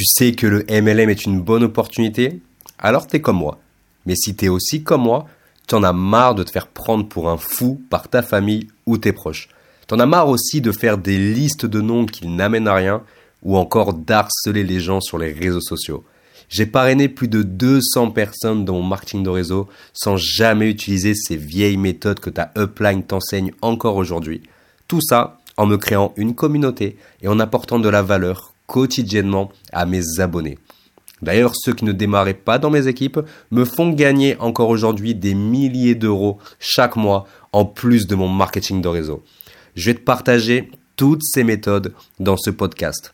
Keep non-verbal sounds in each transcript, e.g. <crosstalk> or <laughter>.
Tu sais que le MLM est une bonne opportunité Alors t'es comme moi. Mais si t'es aussi comme moi, t'en as marre de te faire prendre pour un fou par ta famille ou tes proches. T'en as marre aussi de faire des listes de noms qui n'amènent à rien ou encore d'harceler les gens sur les réseaux sociaux. J'ai parrainé plus de 200 personnes dans mon marketing de réseau sans jamais utiliser ces vieilles méthodes que ta upline t'enseigne encore aujourd'hui. Tout ça en me créant une communauté et en apportant de la valeur quotidiennement à mes abonnés. D'ailleurs, ceux qui ne démarraient pas dans mes équipes me font gagner encore aujourd'hui des milliers d'euros chaque mois en plus de mon marketing de réseau. Je vais te partager toutes ces méthodes dans ce podcast.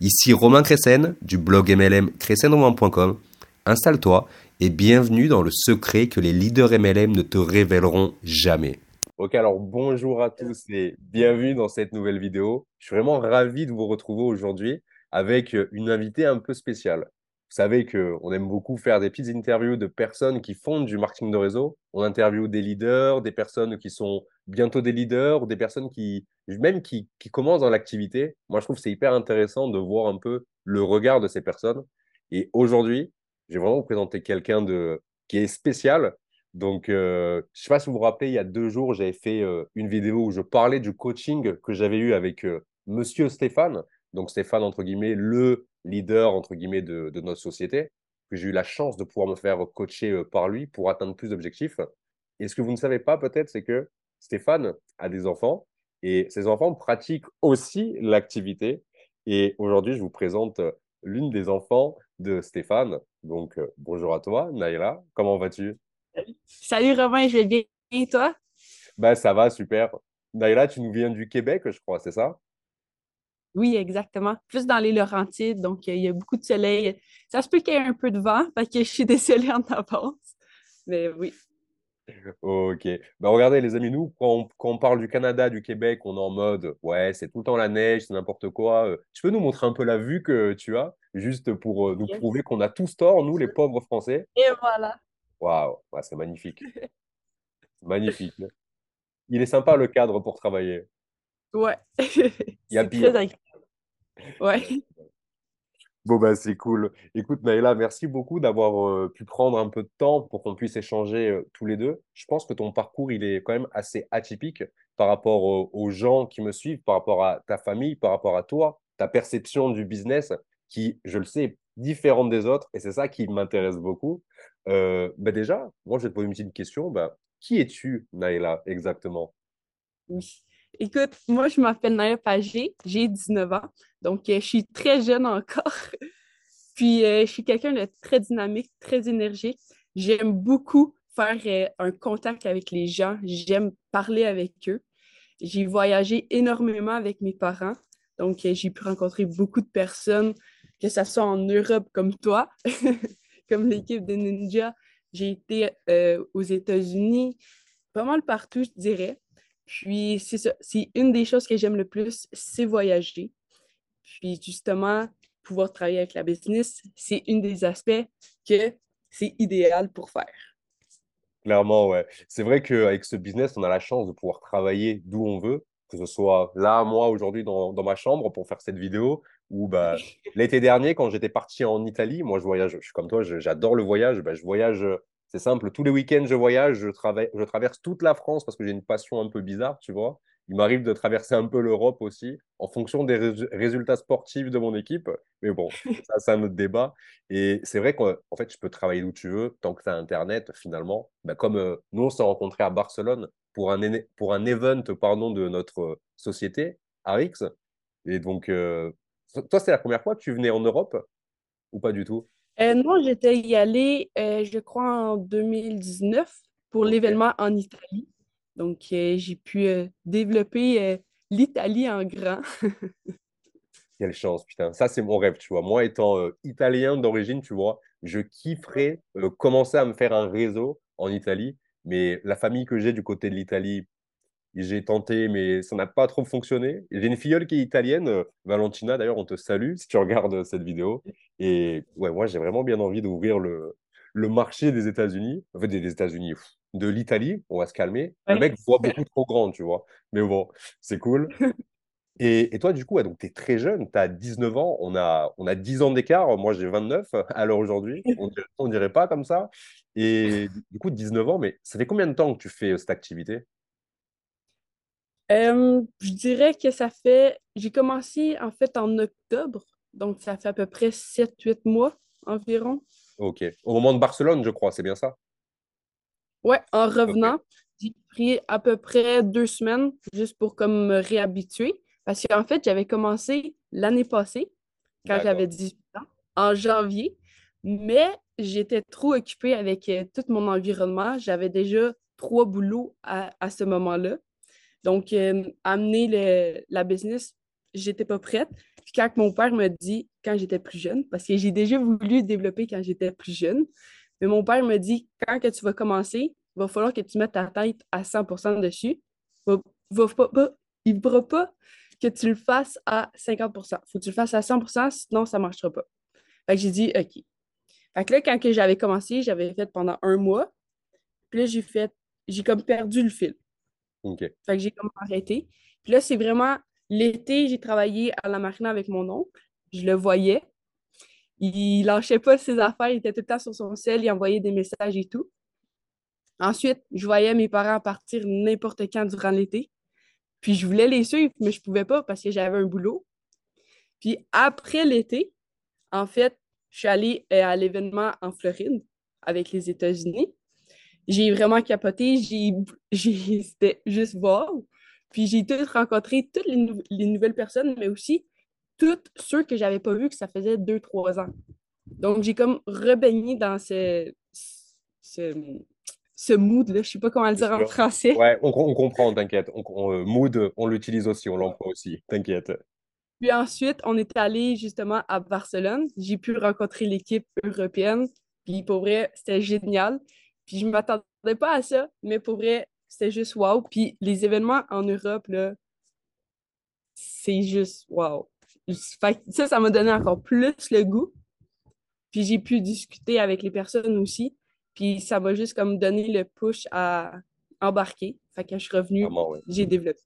Ici Romain Cressen du blog MLM crescenromain.com. Installe-toi et bienvenue dans le secret que les leaders MLM ne te révéleront jamais. Ok, alors bonjour à tous et bienvenue dans cette nouvelle vidéo. Je suis vraiment ravi de vous retrouver aujourd'hui avec euh, une invitée un peu spéciale. Vous savez qu'on aime beaucoup faire des petites interviews de personnes qui font du marketing de réseau. On interviewe des leaders, des personnes qui sont bientôt des leaders, ou des personnes qui, même qui, commencent dans l'activité. Moi, je trouve que c'est hyper intéressant de voir un peu le regard de ces personnes. Et aujourd'hui, je vais vraiment vous présenter quelqu'un de, qui est spécial. Donc, euh, je ne sais pas si vous vous rappelez, il y a deux jours, j'avais fait euh, une vidéo où je parlais du coaching que j'avais eu avec Monsieur Stéphane donc Stéphane, entre guillemets, le leader, entre guillemets, de, notre société, que j'ai eu la chance de pouvoir me faire coacher euh, par lui pour atteindre plus d'objectifs. Et ce que vous ne savez pas peut-être, c'est que Stéphane a des enfants et ses enfants pratiquent aussi l'activité. Et aujourd'hui, je vous présente euh, l'une des enfants de Stéphane. Donc, euh, bonjour à toi, Naïla. Comment vas-tu? Salut Romain, je vais bien. Et toi? Ben, Ça va, super. Naïla, tu nous viens du Québec, je crois, c'est ça? Oui, exactement. Plus dans les Laurentides, donc il y a beaucoup de soleil. Ça se peut qu'il y ait un peu de vent, <laughs> parce que je suis désolée en avance. Mais oui. Ok. Ben, regardez, les amis, nous, quand on, parle du Canada, du Québec, on est en mode ouais, c'est tout le temps la neige, c'est n'importe quoi. Euh, tu peux nous montrer un peu la vue que tu as, juste pour euh, nous prouver qu'on a tous tort, nous, les pauvres Français? Et voilà. Waouh, c'est magnifique. <laughs> magnifique. Il est sympa le cadre pour travailler. Ouais. <laughs> Il y a pire. Ouais. Bon, bah, c'est cool. Écoute, Naïla, merci beaucoup d'avoir euh, pu prendre un peu de temps pour qu'on puisse échanger euh, tous les deux. Je pense que ton parcours, il est quand même assez atypique par rapport aux gens qui me suivent, par rapport à ta famille, par rapport à toi, ta perception du business qui, je le sais, est différente des autres. Et c'est ça qui m'intéresse beaucoup. Euh, bah, déjà, moi, je vais te poser une petite question. Bah, qui es-tu, Naïla, exactement? Oui. Écoute, moi, je m'appelle Naya Pagé, j'ai 19 ans, donc euh, je suis très jeune encore. <laughs> Puis, euh, je suis quelqu'un de très dynamique, très énergique. J'aime beaucoup faire euh, un contact avec les gens, j'aime parler avec eux. J'ai voyagé énormément avec mes parents, donc j'ai pu rencontrer beaucoup de personnes, que ce soit en Europe comme toi, <laughs> comme l'équipe de Ninja. J'ai été aux États-Unis, pas mal partout, je dirais. Puis, c'est ça. C'est une des choses que j'aime le plus, c'est voyager. Puis, justement, pouvoir travailler avec la business, c'est une des aspects que c'est idéal pour faire. Clairement, ouais. C'est vrai qu'avec ce business, on a la chance de pouvoir travailler d'où on veut, que ce soit là, moi, aujourd'hui, dans, dans, ma chambre pour faire cette vidéo, ou bah, l'été dernier, quand j'étais parti en Italie, moi, je voyage, je suis comme toi, j'adore le voyage, bah, je voyage c'est simple, tous les week-ends, je voyage, je, je traverse toute la France parce que j'ai une passion un peu bizarre, tu vois. Il m'arrive de traverser un peu l'Europe aussi, en fonction des résultats sportifs de mon équipe. Mais bon, <laughs> ça, c'est un autre débat. Et c'est vrai qu'en fait, tu peux travailler d'où tu veux, tant que tu as Internet, finalement. Ben, comme euh, nous, on s'est rencontrés à Barcelone pour un, pour un event pardon, de notre société, ARIX. Et donc, euh, toi, c'est la première fois que tu venais en Europe ou pas du tout? Euh, non, j'étais y allée, euh, je crois, en 2019 pour l'événement en Italie. Donc, euh, j'ai pu développer l'Italie en grand. <laughs> Quelle chance, putain. Ça, c'est mon rêve, tu vois. Moi, étant italien d'origine, tu vois, je kifferais commencer à me faire un réseau en Italie. Mais la famille que j'ai du côté de l'Italie, j'ai tenté, mais ça n'a pas trop fonctionné. J'ai une filleule qui est italienne, euh, Valentina, d'ailleurs, on te salue si tu regardes cette vidéo. Et ouais, moi, j'ai vraiment bien envie d'ouvrir le, le marché des États-Unis, en fait, des États-Unis, de l'Italie, on va se calmer. Le mec voit beaucoup trop grand, tu vois. Mais bon, c'est cool. <laughs> Et, toi, du coup, donc, tu es très jeune, tu as 19 ans, on a, on a 10 ans d'écart, moi j'ai 29 <laughs> à l'heure aujourd'hui, <laughs> on ne dirait pas comme ça. Et du coup, 19 ans, mais ça fait combien de temps que tu fais euh, cette activité? Euh, je dirais que ça fait. J'ai commencé en fait en octobre, donc ça fait à peu près 7-8 mois environ. Ok. Au moment de Barcelone, je crois, c'est bien ça? Ouais, en revenant, j'ai pris à peu près deux semaines juste pour comme me réhabituer. Parce qu'en fait, j'avais commencé l'année passée, quand j'avais 18 ans, en janvier, mais j'étais trop occupée avec euh, tout mon environnement. J'avais déjà trois boulots à, à ce moment-là. Donc, euh, amener la business, j'étais pas prête. Puis quand mon père m'a dit, quand j'étais plus jeune, parce que j'ai déjà voulu développer quand j'étais plus jeune, mais mon père me dit, quand que tu vas commencer, il va falloir que tu mettes ta tête à 100% dessus. Il ne faudra pas que tu le fasses à 50%. Il faut que tu le fasses à 100%, sinon ça ne marchera pas. Fait que j'ai dit, OK. Fait que là, quand j'avais commencé, j'avais fait pendant un mois. Puis là, j'ai fait, j'ai comme perdu le fil. Fait que j'ai comme arrêté. Puis là, c'est vraiment l'été, j'ai travaillé à la marina avec mon oncle. Je le voyais. Il lâchait pas ses affaires, il était tout le temps sur son sel, il envoyait des messages et tout. Ensuite, je voyais mes parents partir n'importe quand durant l'été. Puis je voulais les suivre, mais je pouvais pas parce que j'avais un boulot. Puis après l'été, en fait, je suis allée euh, à l'événement en Floride avec les États-Unis j'ai vraiment capoté. J'ai, <laughs> c'était juste wow. Puis j'ai tout rencontré toutes les, nouvelles personnes, mais aussi toutes ceux que j'avais pas vus que ça faisait deux, trois ans. Donc j'ai comme rebaigné dans ce, ce, mood-là. Je sais pas comment le dire en français. Ouais, on, comprend, t'inquiète. Euh, mood, on l'utilise aussi, on l'emploie aussi, t'inquiète. Puis ensuite, on est allé justement à Barcelone. J'ai pu rencontrer l'équipe européenne. Puis pour vrai, c'était génial. Puis je ne m'attendais pas à ça, mais pour vrai, c'était juste wow. Puis les événements en Europe, là, c'est juste wow. ça, ça m'a donné encore plus le goût. Puis j'ai pu discuter avec les personnes aussi. Puis ça m'a juste comme donné le push à embarquer. Fait que quand je suis revenue, j'ai développé.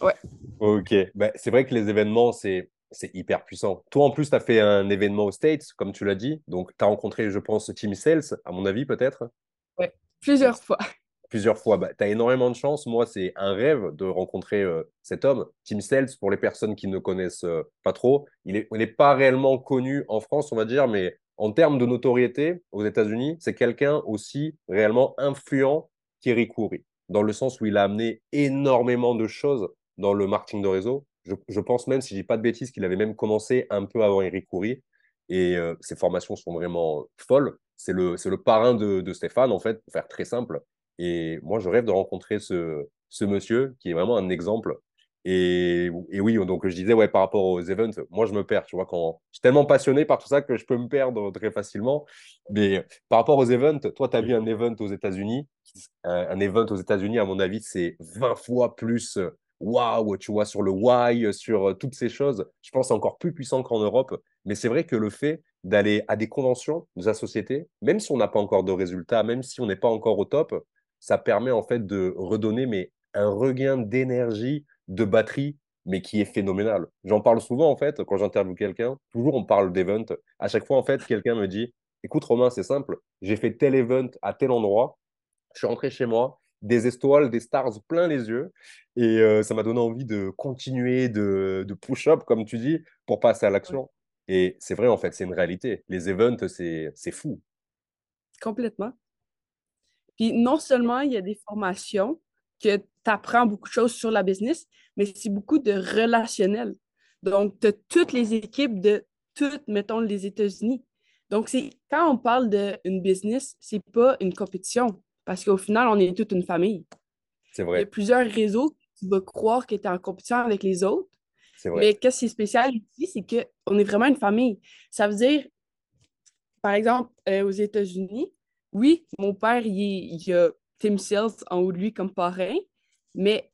Ouais. Ok. Ben, c'est vrai que les événements, c'est c'est hyper puissant. Toi, en plus, tu as fait un événement aux States, comme tu l'as dit. Donc, tu as rencontré, je pense, Team Sales, à mon avis, peut-être. Plusieurs fois. <laughs> Plusieurs fois. Bah, tu as énormément de chance. Moi, c'est un rêve de rencontrer euh, cet homme. Tim Sells, pour les personnes qui ne connaissent euh, pas trop, il n'est pas réellement connu en France, on va dire, mais en termes de notoriété aux États-Unis, c'est quelqu'un aussi réellement influent qu'Eric Coury, dans le sens où il a amené énormément de choses dans le marketing de réseau. Je, pense même, si je dis pas de bêtises, qu'il avait même commencé un peu avant Eric Coury. Et euh, ses formations sont vraiment folles c'est le, le parrain de, Stéphane, en fait, pour faire très simple. Et moi, je rêve de rencontrer ce, ce monsieur qui est vraiment un exemple. Et, et, oui, donc je disais, ouais, par rapport aux events, moi, je me perds, tu vois, quand je suis tellement passionné par tout ça que je peux me perdre très facilement. Mais par rapport aux events, toi, tu as vu un event aux États-Unis. Un, un event aux États-Unis, à mon avis, c'est 20 fois plus waouh, tu vois, sur le why, sur toutes ces choses. Je pense encore plus puissant qu'en Europe. Mais c'est vrai que le fait d'aller à des conventions de la société, même si on n'a pas encore de résultats, même si on n'est pas encore au top, ça permet en fait de redonner mais un regain d'énergie, de batterie, mais qui est phénoménal. J'en parle souvent en fait quand j'interviewe quelqu'un. Toujours on parle d'event. À chaque fois en fait, quelqu'un me dit "Écoute Romain, c'est simple. J'ai fait tel event à tel endroit. Je suis rentré chez moi, des étoiles, des stars plein les yeux. Et euh, ça m'a donné envie de continuer de, de push-up, comme tu dis, pour passer à l'action. Et c'est vrai, en fait, c'est une réalité. Les events, c'est fou. Complètement. Puis non seulement il y a des formations que tu apprends beaucoup de choses sur la business, mais c'est beaucoup de relationnel. Donc, tu as toutes les équipes de toutes, mettons, les États-Unis. Donc, c'est quand on parle d'une business, c'est pas une compétition parce qu'au final, on est toute une famille. C'est vrai. Il y a plusieurs réseaux, tu vas croire que tu es en compétition avec les autres, mais qu'est-ce qui est spécial ici, c'est qu'on est vraiment une famille. Ça veut dire, par exemple, euh, aux États-Unis, oui, mon père, il, y a Tim Sales en haut de lui comme parrain, mais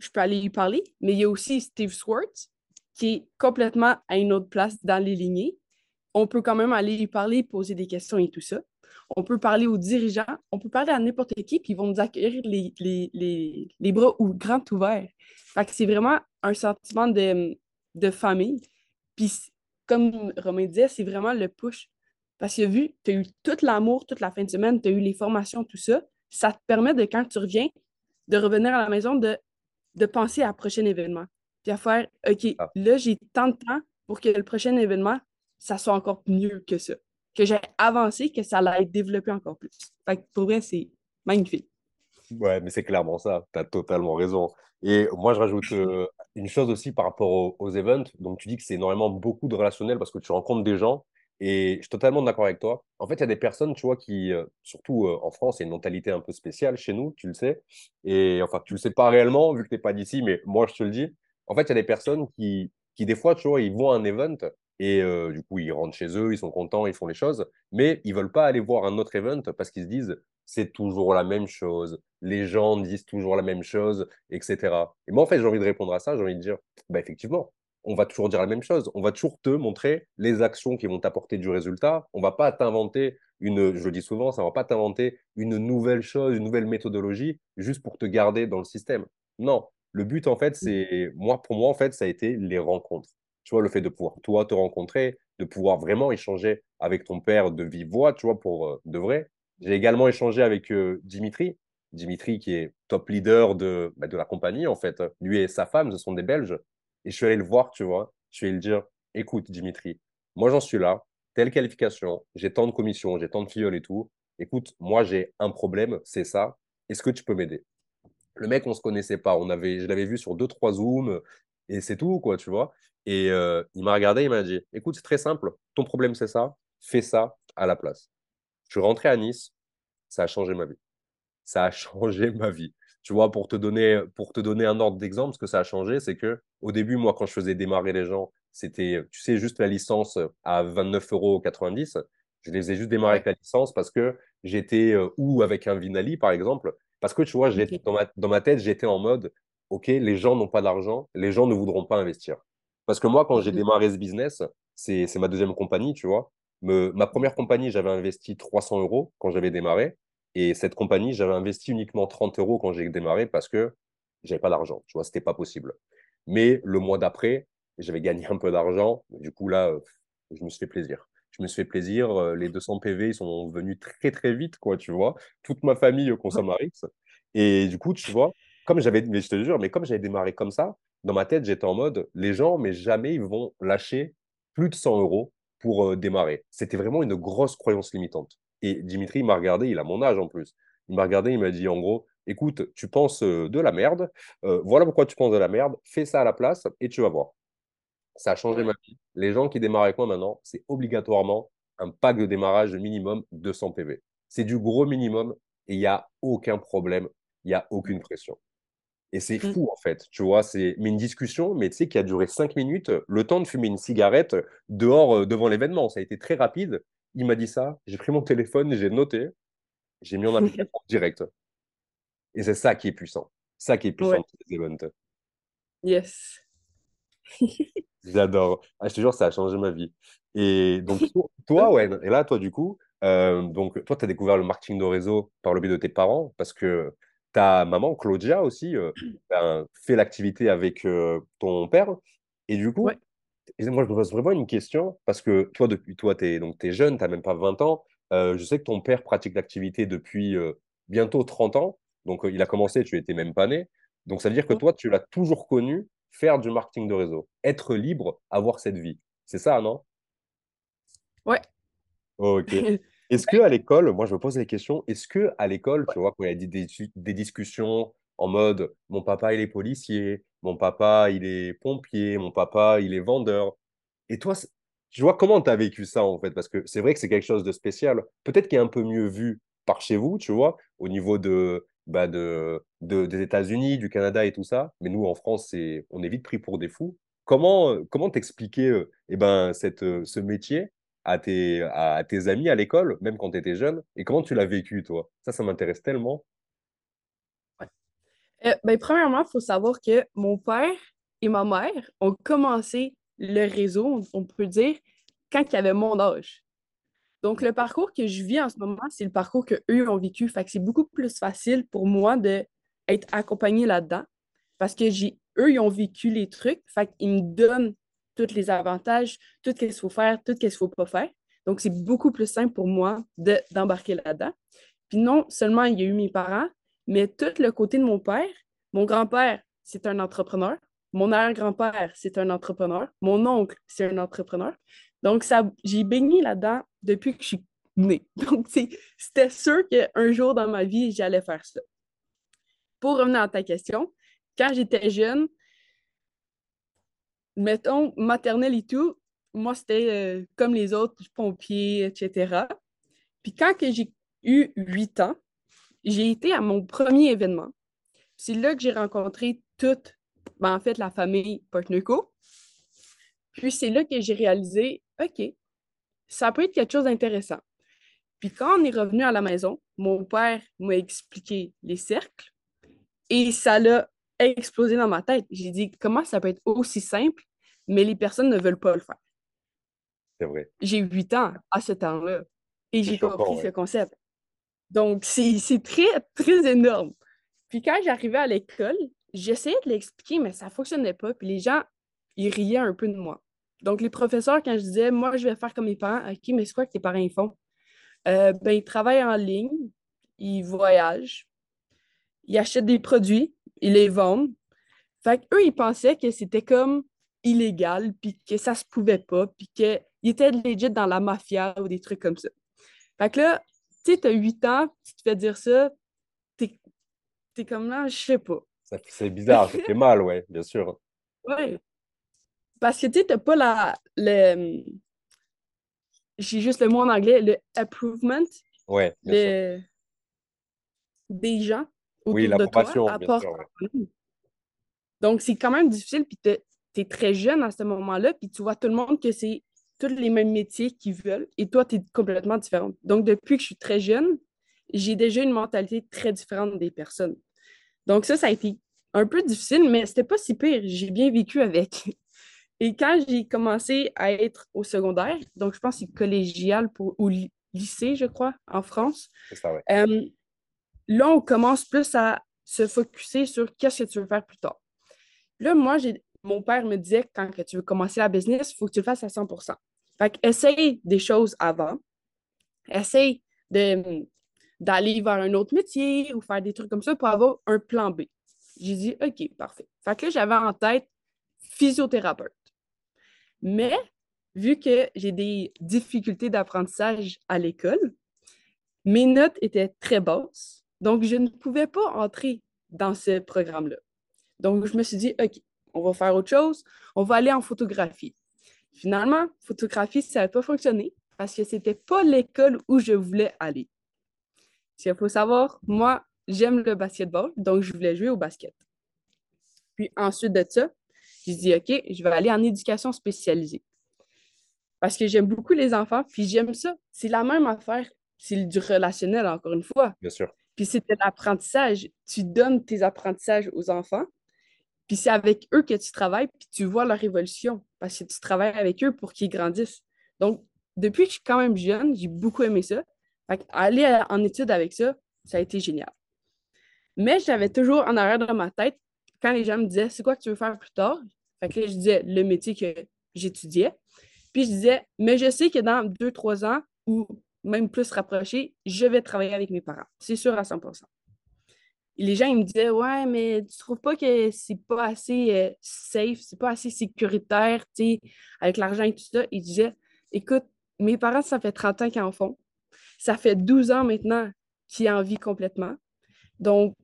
je peux aller lui parler. Mais il y a aussi Steve Swartz, qui est complètement à une autre place dans les lignées. On peut quand même aller lui parler, poser des questions et tout ça. On peut parler aux dirigeants, on peut parler à n'importe qui, puis ils vont nous accueillir les, les, bras ou, grands ouverts. Fait que c'est vraiment un sentiment de, de famille. Puis, comme Romain disait, c'est vraiment le push. Parce que vu, tu as eu tout l'amour toute la fin de semaine, tu as eu les formations, tout ça, ça te permet de, quand tu reviens, de revenir à la maison, de, de penser à un prochain événement. Puis à faire, OK, ah. là, j'ai tant de temps pour que le prochain événement, ça soit encore mieux que ça. Que j'ai avancé, que ça être développé encore plus. Fait pour vrai, c'est magnifique. Ouais, mais c'est clairement ça. Tu as totalement raison. Et moi, je rajoute euh, une chose aussi par rapport aux, aux, events. Donc, tu dis que c'est énormément beaucoup de relationnel parce que tu rencontres des gens et je suis totalement d'accord avec toi. En fait, il y a des personnes, tu vois, qui, euh, surtout euh, en France, il y a une mentalité un peu spéciale chez nous, tu le sais. Et enfin, tu le sais pas réellement, vu que tu n'es pas d'ici, mais moi, je te le dis. En fait, il y a des personnes qui, qui, des fois, tu vois, ils vont à un event et euh, du coup, ils rentrent chez eux, ils sont contents, ils font les choses, mais ils veulent pas aller voir un autre event parce qu'ils se disent, c'est toujours la même chose, les gens disent toujours la même chose, etc. Et moi, en fait, j'ai envie de répondre à ça, j'ai envie de dire, bah, effectivement, on va toujours dire la même chose. On va toujours te montrer les actions qui vont t'apporter du résultat. On va pas t'inventer une, je le dis souvent, ça va pas t'inventer une nouvelle chose, une nouvelle méthodologie juste pour te garder dans le système. Non, le but en fait, mmh. c'est moi pour moi en fait, ça a été les rencontres. Tu vois, le fait de pouvoir toi te rencontrer, de pouvoir vraiment échanger avec ton père de vive voix, tu vois, pour euh, de vrai. J'ai également échangé avec euh, Dimitri, Dimitri qui est top leader de, bah, de la compagnie en fait. Lui et sa femme, ce sont des Belges. Et je suis allé le voir, tu vois. Je suis allé lui dire, écoute, Dimitri, moi j'en suis là, telle qualification, j'ai tant de commissions, j'ai tant de filleuls et tout. Écoute, moi j'ai un problème, c'est ça. Est-ce que tu peux m'aider? Le mec, on se connaissait pas. On avait, je l'avais vu sur deux, trois zooms et c'est tout, quoi, tu vois. Et euh, il m'a regardé, il m'a dit, écoute, c'est très simple. Ton problème, c'est ça. Fais ça à la place. Je suis rentré à Nice. Ça a changé ma vie. Ça a <laughs> changé ma vie. Tu vois, pour te donner, pour te donner un ordre d'exemple, ce que ça a changé, c'est que au début, moi, quand je faisais démarrer les gens, c'était, tu sais, juste la licence à 29,90 euros. Je les ai juste démarré avec la licence parce que j'étais, euh, ou avec un Vinali, par exemple, parce que tu vois, dans, ma, dans ma tête, j'étais en mode, OK, les gens n'ont pas d'argent, les gens ne voudront pas investir. Parce que moi, quand j'ai démarré ce business, c'est ma deuxième compagnie, tu vois. ma première compagnie, j'avais investi 300 euros quand j'avais démarré. Et cette compagnie, j'avais investi uniquement 30 euros quand j'ai démarré parce que j'avais pas d'argent. Tu vois, c'était pas possible. Mais le mois d'après, j'avais gagné un peu d'argent. Du coup, là, je me suis fait plaisir. Je me suis fait plaisir. Euh, les 200 PV, ils sont venus très, très vite, quoi, tu vois. Toute ma famille consomme Rx. Et du coup, tu vois, comme j'avais, mais je te jure, mais comme j'avais démarré comme ça, dans ma tête, j'étais en mode, les gens, mais jamais ils vont lâcher plus de 100 euros pour euh, démarrer. C'était vraiment une grosse croyance limitante. Et Dimitri m'a regardé, il a mon âge en plus. Il m'a regardé, il m'a dit en gros, écoute, tu penses euh, de la merde, euh, voilà pourquoi tu penses de la merde, fais ça à la place et tu vas voir. Ça a changé ma vie. Les gens qui démarrent avec moi maintenant, c'est obligatoirement un pack de démarrage minimum 200 PV. C'est du gros minimum et il n'y a aucun problème, il n'y a aucune pression. Et c'est mmh. fou, en fait, tu vois, c'est mais une discussion, mais tu sais, qui a duré cinq minutes, le temps de fumer une cigarette dehors euh, devant l'événement. Ça a été très rapide il m'a dit ça, j'ai pris mon téléphone, j'ai noté, j'ai mis en <laughs> application direct. Et c'est ça qui est puissant. Ça qui est puissant les events. Yes. <laughs> J'adore. Ah, je te jure, ça a changé ma vie. Et donc, <laughs> toi, ouais, et là, toi, du coup, euh, donc, toi, tu as découvert le marketing de réseau par le biais de tes parents parce que ta maman, Claudia aussi, euh, ben, fait l'activité avec euh, ton père. Et du coup, moi, je me pose vraiment une question, parce que toi, depuis toi, tu es, es jeune, tu n'as même pas 20 ans. Euh, je sais que ton père pratique l'activité depuis bientôt 30 ans. Donc, il a commencé, tu étais même pas né. Donc, ça veut dire que toi, tu l'as toujours connu faire du marketing de réseau, être libre, avoir cette vie. C'est ça, non? Ouais. Ok. <laughs> Est-ce que à l'école, moi je me pose les questions, est-ce que à l'école, tu vois, quand il y a des, des discussions en mode mon papa il est policier, mon papa il est pompier, mon papa il est vendeur. Et toi, tu vois comment tu as vécu ça en fait? Parce que c'est vrai que c'est quelque chose de spécial. Peut-être qu'il est un peu mieux vu par chez vous, tu vois, au niveau de, bah de, des États-Unis, du Canada et tout ça. Mais nous en France, on est vite pris pour des fous. Comment comment t'expliquer euh, eh ben, cette, euh, ce métier à tes, à tes amis à l'école, même quand tu étais jeune Et comment tu l'as vécu, toi? Ça, ça m'intéresse tellement. Euh, ben, premièrement, il faut savoir que mon père et ma mère ont commencé le réseau, on peut dire, quand il avait mon âge. Donc, le parcours que je vis en ce moment, c'est le parcours qu'eux ont vécu. Fait que c'est beaucoup plus facile pour moi d'être accompagnée là-dedans parce que j'ai eux, ils ont vécu les trucs. Fait qu'ils me donnent tous les avantages, tout ce qu'il faut faire, tout ce qu'il ne faut pas faire. Donc, c'est beaucoup plus simple pour moi d'embarquer là-dedans. Puis non seulement il y a eu mes parents, mais tout le côté de mon père, mon grand-père, c'est un entrepreneur. Mon arrière-grand-père, c'est un entrepreneur. Mon oncle, c'est un entrepreneur. Donc, j'ai baigné là-dedans depuis que je suis née. <laughs> Donc, c'était sûr qu'un jour dans ma vie, j'allais faire ça. Pour revenir à ta question, quand j'étais jeune, mettons, maternelle et tout, moi, c'était euh, comme les autres, pompiers, etc. Puis quand j'ai eu huit ans, j'ai été à mon premier événement. C'est là que j'ai rencontré toute, ben, en fait, la famille Partnerco. Puis c'est là que j'ai réalisé, OK, ça peut être quelque chose d'intéressant. Puis quand on est revenu à la maison, mon père m'a expliqué les cercles et ça l'a explosé dans ma tête. J'ai dit, comment ça peut être aussi simple, mais les personnes ne veulent pas le faire? C'est vrai. J'ai huit ans à ce temps-là et j'ai compris ce concept. Donc, c'est très, <laughs> très énorme. Puis quand j'arrivais à l'école, j'essayais de l'expliquer, mais ça ne fonctionnait pas. Puis les gens, ils riaient un peu de moi. Donc, les professeurs, quand je disais, moi, je vais faire comme mes parents, OK, mais c'est quoi que tes parents ils font? Euh, ben, ils travaillent en ligne, ils voyagent, ils achètent des produits, ils les vendent. Fait qu'eux, ils pensaient que c'était comme illégal, puis que ça se pouvait pas, puis qu'ils étaient legit dans la mafia ou des trucs comme ça. Fait que là, tu sais, t'as 8 ans, tu te fais dire ça, t'es es comme là, je sais pas. C'est bizarre, ça fait mal, ouais, bien sûr. Ouais. Parce que tu sais, t'as pas la. Le... J'ai juste le mot en anglais, le approvement. Ouais, bien sûr. Des gens oui, l'approbation, bien sûr. Donc, c'est quand même difficile, puis tu es très jeune à ce moment-là, puis tu vois tout le monde que c'est tous les mêmes métiers qu'ils veulent, et toi, tu es complètement différente. Donc, depuis que je suis très jeune, j'ai déjà une mentalité très différente des personnes. Donc, ça, ça a été un peu difficile, mais c'était pas si pire. J'ai bien vécu avec. <laughs> Et quand j'ai commencé à être au secondaire, donc je pense que c'est collégial pour, ou lycée, je crois, en France. C'est ça, ouais. Euh, là, on commence plus à se focuser sur qu'est-ce que tu veux faire plus tard. Là, moi, mon père me disait quand que tu veux commencer la business, il faut que tu le fasses à 100% Fait essaye des choses avant. Essaye d'aller vers un autre métier ou faire des trucs comme ça pour avoir un plan B. J'ai dit, OK, parfait. Fait que là, j'avais en tête physiothérapeute. Mais vu que j'ai des difficultés d'apprentissage à l'école, mes notes étaient très basses. Donc, je ne pouvais pas entrer dans ce programme-là. Donc, je me suis dit, OK, on va faire autre chose, on va aller en photographie. Finalement, photographie, ça n'a pas fonctionné parce que ce n'était pas l'école où je voulais aller. Il faut savoir, moi, j'aime le basketball, donc je voulais jouer au basket. Puis ensuite de ça, j'ai dit, OK, je vais aller en éducation spécialisée. Parce que j'aime beaucoup les enfants, puis j'aime ça. C'est la même affaire, c'est du relationnel, encore une fois. Bien sûr. Puis c'était l'apprentissage. Tu donnes tes apprentissages aux enfants, puis c'est avec eux que tu travailles, puis tu vois leur évolution, parce que tu travailles avec eux pour qu'ils grandissent. Donc, depuis que je suis quand même jeune, j'ai beaucoup aimé ça. Fait aller en études avec ça, ça a été génial. Mais j'avais toujours en arrière de ma tête, quand les gens me disaient c'est quoi que tu veux faire plus tard, fait que je disais le métier que j'étudiais. Puis je disais, mais je sais que dans deux, trois ans, ou même plus rapproché, je vais travailler avec mes parents. C'est sûr à 100 et les gens, ils me disaient, ouais, mais tu trouves pas que c'est pas assez euh, safe, c'est pas assez sécuritaire, tu sais, avec l'argent et tout ça. Ils disaient, écoute, mes parents, ça fait 30 ans qu'ils en font. Ça fait 12 ans maintenant qu'ils en vivent complètement. Donc,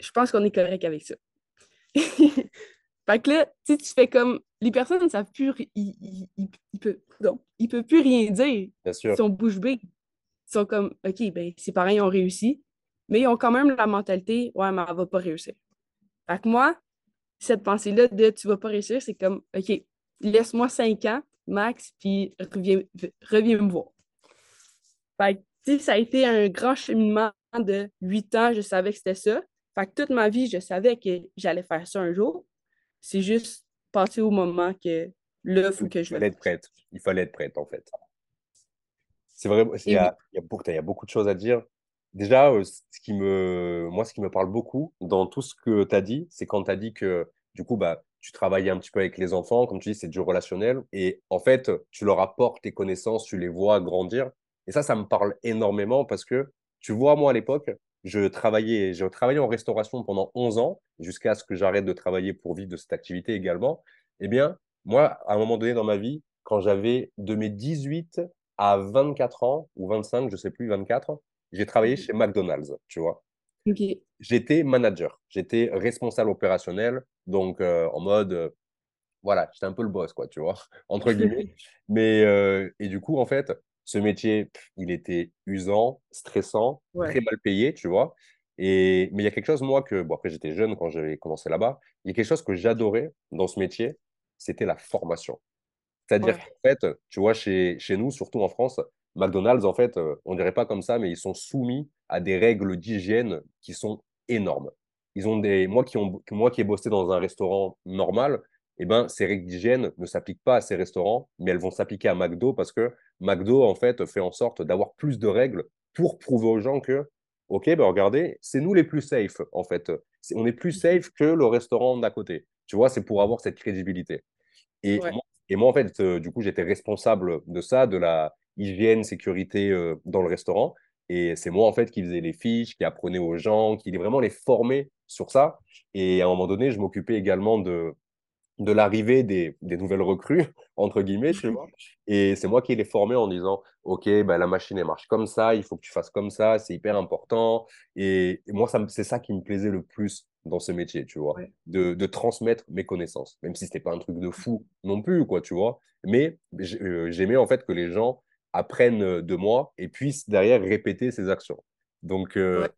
je pense qu'on est correct avec ça. <laughs> fait que là, tu fais comme, les personnes ne savent plus, ils, ils, ils, peuvent, plus rien dire. Bien sûr. Ils sont bouche bée sont comme, OK, ben, ses parents ont réussi, mais ils ont quand même la mentalité, ouais, mais elle va pas réussir. Fait que moi, cette pensée-là de tu vas pas réussir, c'est comme, OK, laisse-moi cinq ans, max, puis reviens, reviens me voir. Fait que, ça a été un grand cheminement de huit ans, je savais que c'était ça. Fait que toute ma vie, je savais que j'allais faire ça un jour. C'est juste passer au moment que là, il faut que je. Il fallait être prête. Il fallait être prête, en fait. C'est vrai, il y a, il y a beaucoup, il y a beaucoup de choses à dire. Déjà, euh, ce qui me, moi, ce qui me parle beaucoup dans tout ce que tu as dit, c'est quand tu as dit que, du coup, bah, tu travaillais un petit peu avec les enfants, comme tu dis, c'est du relationnel. Et en fait, tu leur apportes tes connaissances, tu les vois grandir. Et ça, ça me parle énormément parce que, tu vois, moi, à l'époque, je travaillais, j'ai travaillé en restauration pendant 11 ans, jusqu'à ce que j'arrête de travailler pour vivre de cette activité également. Eh bien, moi, à un moment donné dans ma vie, quand j'avais de mes 18 à 24 ans, ou 25, je sais plus, 24, j'ai travaillé chez McDonald's, tu vois. J'étais manager, j'étais responsable opérationnel, donc euh, en mode, euh, voilà, j'étais un peu le boss, quoi, tu vois, <laughs> entre guillemets. <laughs> Mais, euh, et du coup, en fait, ce métier, pff, il était usant, stressant, Ouais, très mal payé, tu vois. Et, mais il y a quelque chose, moi, que, bon, après, j'étais jeune quand j'avais commencé là-bas, il y a quelque chose que j'adorais dans ce métier, c'était la formation. C'est-à-dire ouais, qu'en fait, tu vois, chez, chez nous, surtout en France, McDonald's, en fait, euh, on dirait pas comme ça, mais ils sont soumis à des règles d'hygiène qui sont énormes. Ils ont des, moi qui ont, moi qui ai bossé dans un restaurant normal, eh ben, ces règles d'hygiène ne s'appliquent pas à ces restaurants, mais elles vont s'appliquer à McDo parce que McDo, en fait, fait en sorte d'avoir plus de règles pour prouver aux gens que, OK, ben regardez, c'est nous les plus safe, en fait. On est plus safe que le restaurant d'à côté. Tu vois, c'est pour avoir cette crédibilité. Et ouais, moi, et moi, en fait, euh, du coup, j'étais responsable de ça, de la hygiène, sécurité euh, dans le restaurant. Et c'est moi, en fait, qui faisais les fiches, qui apprenais aux gens, qui vraiment les formait sur ça. Et à un moment donné, je m'occupais également de, de l'arrivée des, des nouvelles recrues, <laughs> entre guillemets, tu vois. Et c'est moi qui les formais en disant, OK, bah, la machine, elle marche comme ça, il faut que tu fasses comme ça, c'est hyper important. Et, et moi, c'est ça qui me plaisait le plus dans ce métier, tu vois, ouais, de, de transmettre mes connaissances, même si c'était pas un truc de fou non plus, quoi, tu vois. Mais euh, j'aimais en fait que les gens apprennent de moi et puissent derrière répéter ces actions. Donc, euh, ouais,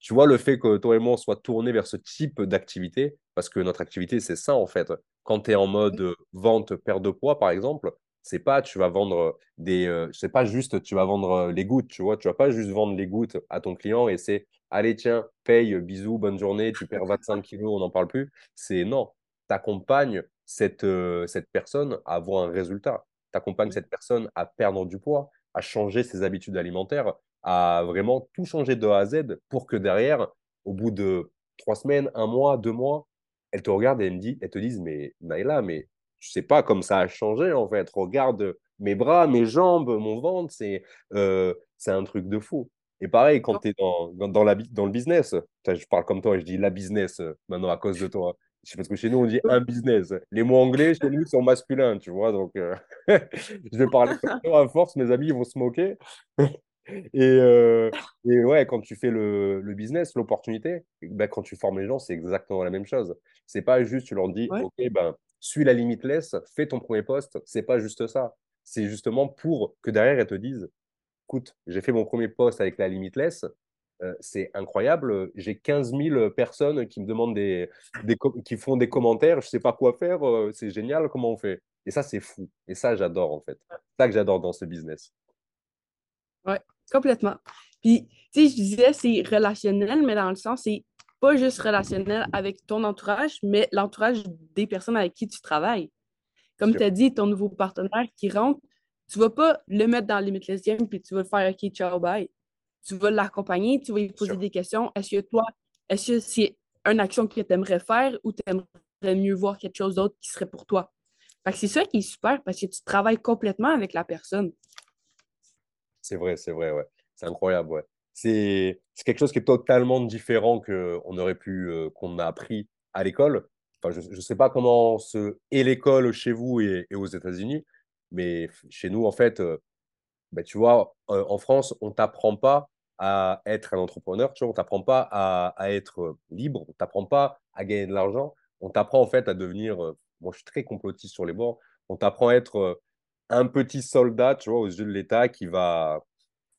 tu vois, le fait que toi et moi, soit tournés vers ce type d'activité, parce que notre activité, c'est ça, en fait. Quand tu es en mode ouais, euh, vente, perte de poids, par exemple, c'est pas, tu vas vendre des, euh, c'est pas juste, tu vas vendre les gouttes, tu vois. Tu vas pas juste vendre les gouttes à ton client et c'est, allez, tiens, paye, bisous, bonne journée, tu perds 25 kilos, on n'en parle plus. C'est non. Tu accompagnes cette, euh, cette personne à avoir un résultat. Tu accompagnes ouais, cette personne à perdre du poids, à changer ses habitudes alimentaires à vraiment tout changer de A à Z pour que derrière, au bout de trois semaines, un mois, deux mois, elle te regarde et elle me dit, elle te dise, mais Naïla, mais tu sais pas comme ça a changé en fait. Regarde mes bras, mes jambes, mon ventre, c'est euh, c'est un truc de fou. Et pareil, quand tu es dans, dans, dans la, dans le business, je parle comme toi et je dis la business euh, maintenant à cause de toi. C'est parce que chez nous, on dit un business. Les mots anglais, chez nous, sont masculins, tu vois. Donc, euh, <laughs> je vais parler comme toi à force, mes amis, ils vont se moquer. <laughs> Et, euh, et ouais, quand tu fais le, le business, l'opportunité, ben, quand tu formes les gens, c'est exactement la même chose. C'est pas juste, tu leur dis, ouais, OK, ben, suis la limitless, fais ton premier poste. C'est pas juste ça. C'est justement pour que derrière, elles te disent, écoute, j'ai fait mon premier poste avec la limitless. euh, c'est incroyable. J'ai 15 000 personnes qui me demandent des, des qui font des commentaires. Je sais pas quoi faire. euh, c'est génial. Comment on fait? Et ça, c'est fou. Et ça, j'adore, en fait. C'est ça que j'adore dans ce business. ouais, complètement. Puis, tu sais, je disais, c'est relationnel, mais dans le sens, c'est pas juste relationnel avec ton entourage, mais l'entourage des personnes avec qui tu travailles. Comme tu as dit, ton nouveau partenaire qui rentre, tu vas pas le mettre dans Limitless Game puis tu vas le faire OK, ciao, bye. Tu vas l'accompagner, tu vas lui poser des questions. Est-ce que toi, est-ce que c'est une action que tu aimerais faire ou tu aimerais mieux voir quelque chose d'autre qui serait pour toi? Fait que c'est ça qui est super parce que tu travailles complètement avec la personne. C'est vrai, c'est vrai, ouais. C'est incroyable, ouais. C'est c'est quelque chose qui est totalement différent que on aurait pu euh, qu'on a appris à l'école. Enfin, je ne sais pas comment se est l'école chez vous et, et aux États-Unis, mais chez nous, en fait, bah, tu vois, en France, on t'apprend pas à être un entrepreneur, tu vois, on t'apprend pas à, à être libre, on t'apprend pas à gagner de l'argent, on t'apprend en fait à devenir, moi je suis très complotiste sur les bords, on t'apprend à être un petit soldat, tu vois, aux yeux de l'État qui va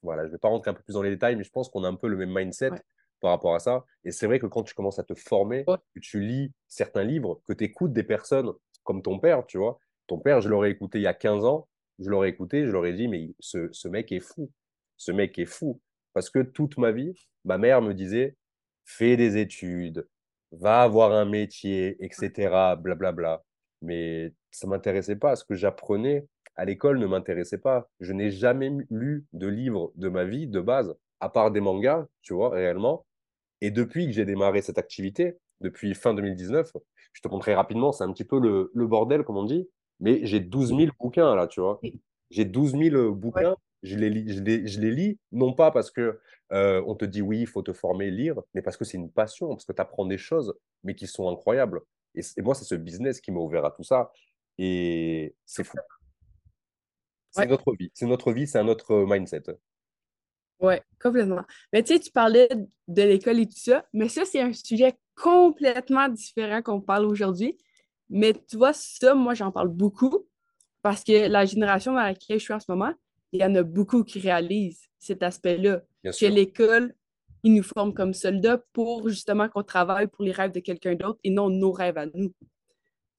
voilà, je ne vais pas rentrer un peu plus dans les détails, mais je pense qu'on a un peu le même mindset Ouais. par rapport à ça. Et c'est vrai que quand tu commences à te former, Ouais. que tu lis certains livres, que tu écoutes des personnes comme ton père, tu vois. Ton père, je l'aurais écouté il y a 15 ans, je l'aurais écouté, je l'aurais dit, mais ce, mec est fou. Ce mec est fou. Parce que toute ma vie, ma mère me disait, fais des études, va avoir un métier, etc., blablabla. Mais ça m'intéressait pas. Ce que j'apprenais, à l'école ne m'intéressait pas. Je n'ai jamais lu de livre de ma vie de base, à part des mangas, tu vois, réellement. Et depuis que j'ai démarré cette activité, depuis fin 2019, je te montrerai rapidement, c'est un petit peu le, bordel, comme on dit, mais j'ai 12 000 bouquins là, tu vois. J'ai 12 000 bouquins, je, les lis, je, les, je les lis, non pas parce que euh, on te dit oui, il faut te former, lire, mais parce que c'est une passion, parce que tu apprends des choses, mais qui sont incroyables. Et, et moi, c'est ce business qui m'a ouvert à tout ça. Et c'est fou. C'est notre vie. C'est notre vie, c'est un autre mindset. Oui, complètement. Mais tu sais, tu parlais de l'école et tout ça, mais ça, c'est un sujet complètement différent qu'on parle aujourd'hui. Mais tu vois, ça, moi, j'en parle beaucoup parce que la génération dans laquelle je suis en ce moment, il y en a beaucoup qui réalisent cet aspect-là. Que l'école, ils nous forment comme soldats pour justement qu'on travaille pour les rêves de quelqu'un d'autre et non nos rêves à nous.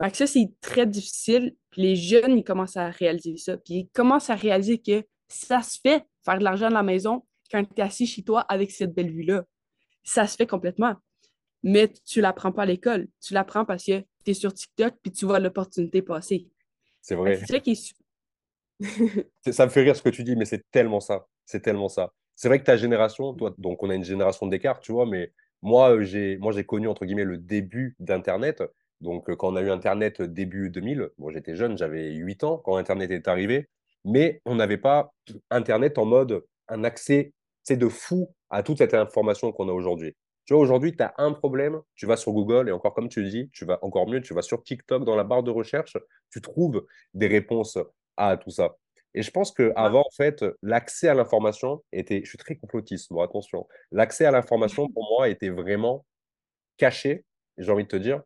Fait que ça, c'est très difficile. Puis les jeunes, ils commencent à réaliser ça. Puis ils commencent à réaliser que ça se fait, faire de l'argent à la maison, quand tu es assis chez toi avec cette belle vue-là. Ça se fait complètement. Mais tu ne l'apprends pas à l'école. Tu l'apprends parce que tu es sur TikTok puis tu vois l'opportunité passer. C'est vrai. C'est ça qui est... <laughs> ça me fait rire ce que tu dis, mais c'est tellement ça. C'est tellement ça. C'est vrai que ta génération, toi, donc on a une génération d'écart, tu vois, mais moi, euh, j'ai moi j'ai connu, entre guillemets, le début d'Internet. Donc, euh, quand on a eu Internet début 2000, bon, j'étais jeune, j'avais 8 ans quand Internet est arrivé, mais on n'avait pas Internet en mode un accès c'est de fou à toute cette information qu'on a aujourd'hui. Tu vois, aujourd'hui, tu as un problème, tu vas sur Google et encore comme tu dis, tu vas encore mieux, tu vas sur TikTok dans la barre de recherche, tu trouves des réponses à tout ça. Et je pense qu'avant, en fait, l'accès à l'information était, je suis très complotiste, bon, attention, l'accès à l'information pour moi était vraiment caché, j'ai envie de te dire.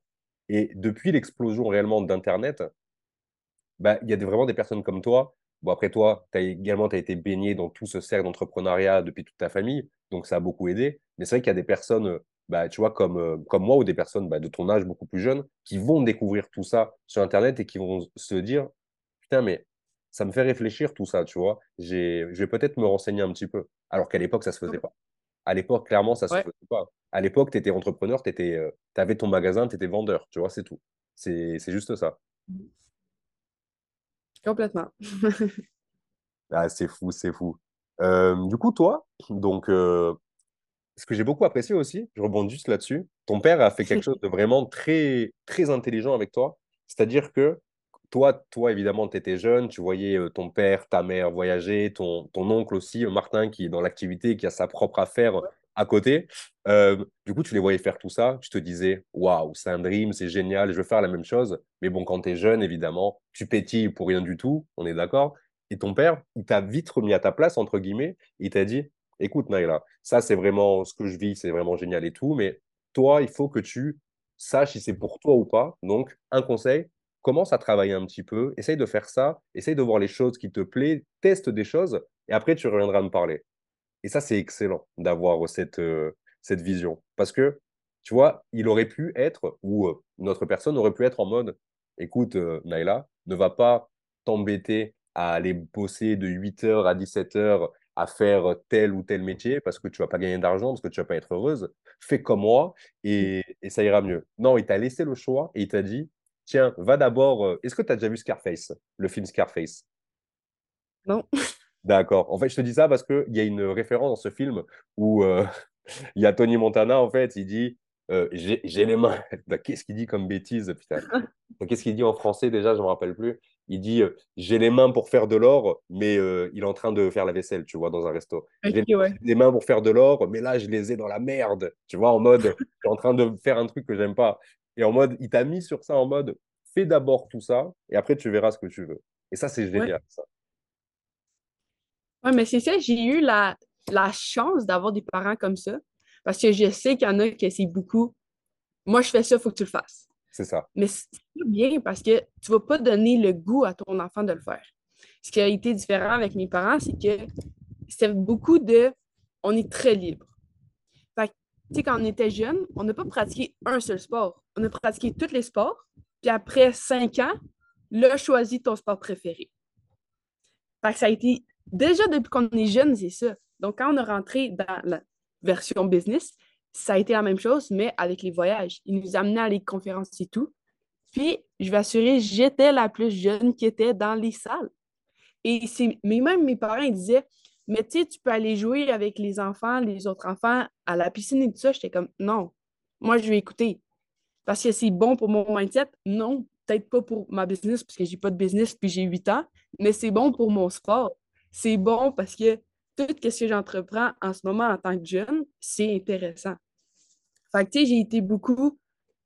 Et depuis l'explosion réellement d'Internet, bah, il y a vraiment des personnes comme toi Bon, après toi, as également, tu as été baigné dans tout ce cercle d'entrepreneuriat depuis toute ta famille, donc ça a beaucoup aidé. Mais c'est vrai qu'il y a des personnes, euh, bah, tu vois, comme, euh, comme moi ou des personnes bah, de ton âge beaucoup plus jeunes, qui vont découvrir tout ça sur Internet et qui vont se dire, putain, mais ça me fait réfléchir tout ça, tu vois. Je vais peut-être me renseigner un petit peu. Alors qu'à l'époque, ça se faisait pas. À l'époque, clairement, ça se faisait pas. À l'époque, tu étais entrepreneur, tu euh, avais ton magasin, tu étais vendeur, tu vois, c'est tout. C'est juste ça. Complètement. <laughs> ah, c'est fou, c'est fou. Euh, du coup, toi, donc, euh, ce que j'ai beaucoup apprécié aussi, je rebondis juste là-dessus, ton père a fait quelque <laughs> chose de vraiment très, très intelligent avec toi. C'est-à-dire que toi, toi, évidemment, tu étais jeune, tu voyais euh, ton père, ta mère voyager, ton, ton oncle aussi, Martin, qui est dans l'activité, qui a sa propre affaire à côté. Euh, du coup, tu les voyais faire tout ça, tu te disais, waouh, c'est un dream, c'est génial, je veux faire la même chose. Mais bon, quand tu es jeune, évidemment, tu pétilles pour rien du tout, on est d'accord. Et ton père, il t'a vite remis à ta place, entre guillemets, il t'a dit, écoute, Naila, ça, c'est vraiment ce que je vis, c'est vraiment génial et tout, mais toi, il faut que tu saches si c'est pour toi ou pas. Donc, un conseil, commence à travailler un petit peu, essaye de faire ça, essaye de voir les choses qui te plaisent, teste des choses, et après, tu reviendras me parler. Et ça, c'est excellent d'avoir cette, euh, cette vision. Parce que, tu vois, il aurait pu être, ou euh, notre personne aurait pu être en mode, écoute, euh, Naila, ne va pas t'embêter à aller bosser de 8h à 17h à faire tel ou tel métier parce que tu vas pas gagner d'argent, parce que tu vas pas être heureuse. Fais comme moi et, et ça ira mieux. Non, il t'a laissé le choix et il t'a dit, tiens, va d'abord. Est-ce que tu as déjà vu Scarface, le film Scarface? Non. D'accord. En fait, je te dis ça parce qu'il y a une référence dans ce film où euh, <laughs> il y a Tony Montana, en fait, il dit euh, J'ai les mains. <laughs> Bah, qu'est-ce qu'il dit comme bêtise, putain <laughs> Qu'est-ce qu'il dit en français déjà Je ne me rappelle plus. Il dit euh, J'ai les mains pour faire de l'or, mais il est en train de faire la vaisselle, tu vois, dans un resto. J'ai les mains pour faire de l'or, mais là, je les ai dans la merde, tu vois, en mode Je suis en train de faire un truc que j'aime pas. Et en mode, il t'a mis sur ça en mode Fais d'abord tout ça, et après, tu verras ce que tu veux. Et ça, c'est génial, ça. Oui, mais c'est ça, j'ai eu la, la chance d'avoir des parents comme ça. Parce que je sais qu'il y en a qui essaient beaucoup. Moi, je fais ça, il faut que tu le fasses. C'est ça. Mais c'est bien parce que tu ne vas pas donner le goût à ton enfant de le faire. Ce qui a été différent avec mes parents, c'est que c'était beaucoup de on est très libre. Fait tu sais, quand on était jeune, on n'a pas pratiqué un seul sport. On a pratiqué tous les sports. Puis après cinq ans, là, choisi ton sport préféré. Fait que ça a été déjà depuis qu'on est jeune, c'est ça. Donc, quand on est rentré dans la version business, ça a été la même chose, mais avec les voyages. Ils nous amenaient à les conférences et tout. Puis, je vais assurer, j'étais la plus jeune qui était dans les salles. Et mais même mes parents, disaient, mais tu sais, tu peux aller jouer avec les enfants, les autres enfants à la piscine et tout ça. J'étais comme, non, moi, je vais écouter. Parce que c'est bon pour mon mindset. Non, peut-être pas pour ma business, parce que j'ai pas de business puis j'ai 8 ans, mais c'est bon pour mon sport. C'est bon parce que tout ce que j'entreprends en ce moment en tant que jeune, c'est intéressant. Fait que, tu sais, j'ai été beaucoup,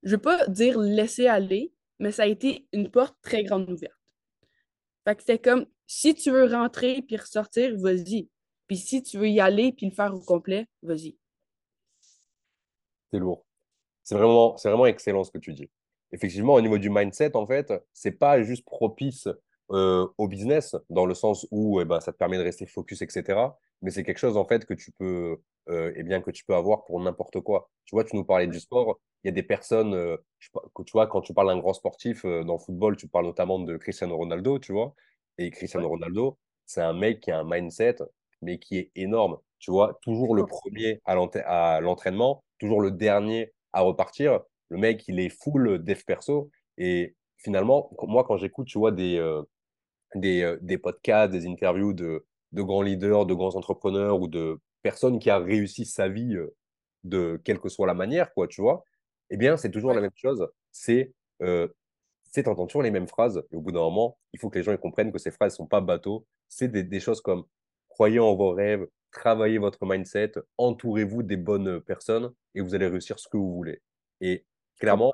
je veux pas dire laisser aller, mais ça a été une porte très grande ouverte. Fait que c'était comme, si tu veux rentrer puis ressortir, vas-y. Puis si tu veux y aller puis le faire au complet, vas-y. C'est lourd. C'est vraiment, c'est vraiment excellent ce que tu dis. Effectivement, au niveau du mindset, en fait, c'est pas juste propice euh, au business, dans le sens où eh ben, ça te permet de rester focus, etc. Mais c'est quelque chose, en fait, que tu peux, euh, eh bien, que tu peux avoir pour n'importe quoi. Tu vois, tu nous parlais du sport. Il y a des personnes, euh, que, tu vois, quand tu parles d'un grand sportif euh, dans le football, tu parles notamment de Cristiano Ronaldo, tu vois. Et Cristiano Ronaldo, c'est un mec qui a un mindset, mais qui est énorme. Tu vois, toujours le premier à l'entraînement, toujours le dernier à repartir. Le mec, il est full dev perso. Et finalement, moi, quand j'écoute, tu vois, des, des, euh, des, podcasts, des interviews de, de, grands leaders, de grands entrepreneurs ou de personnes qui ont réussi sa vie euh, de quelle que soit la manière, quoi, tu vois, eh bien, c'est toujours la même chose. C'est, euh, toujours les mêmes phrases. Et au bout d'un moment, il faut que les gens comprennent que ces phrases ne sont pas bateaux. C'est des, des, choses comme croyez en vos rêves, travaillez votre mindset, entourez-vous des bonnes personnes et vous allez réussir ce que vous voulez. Et clairement,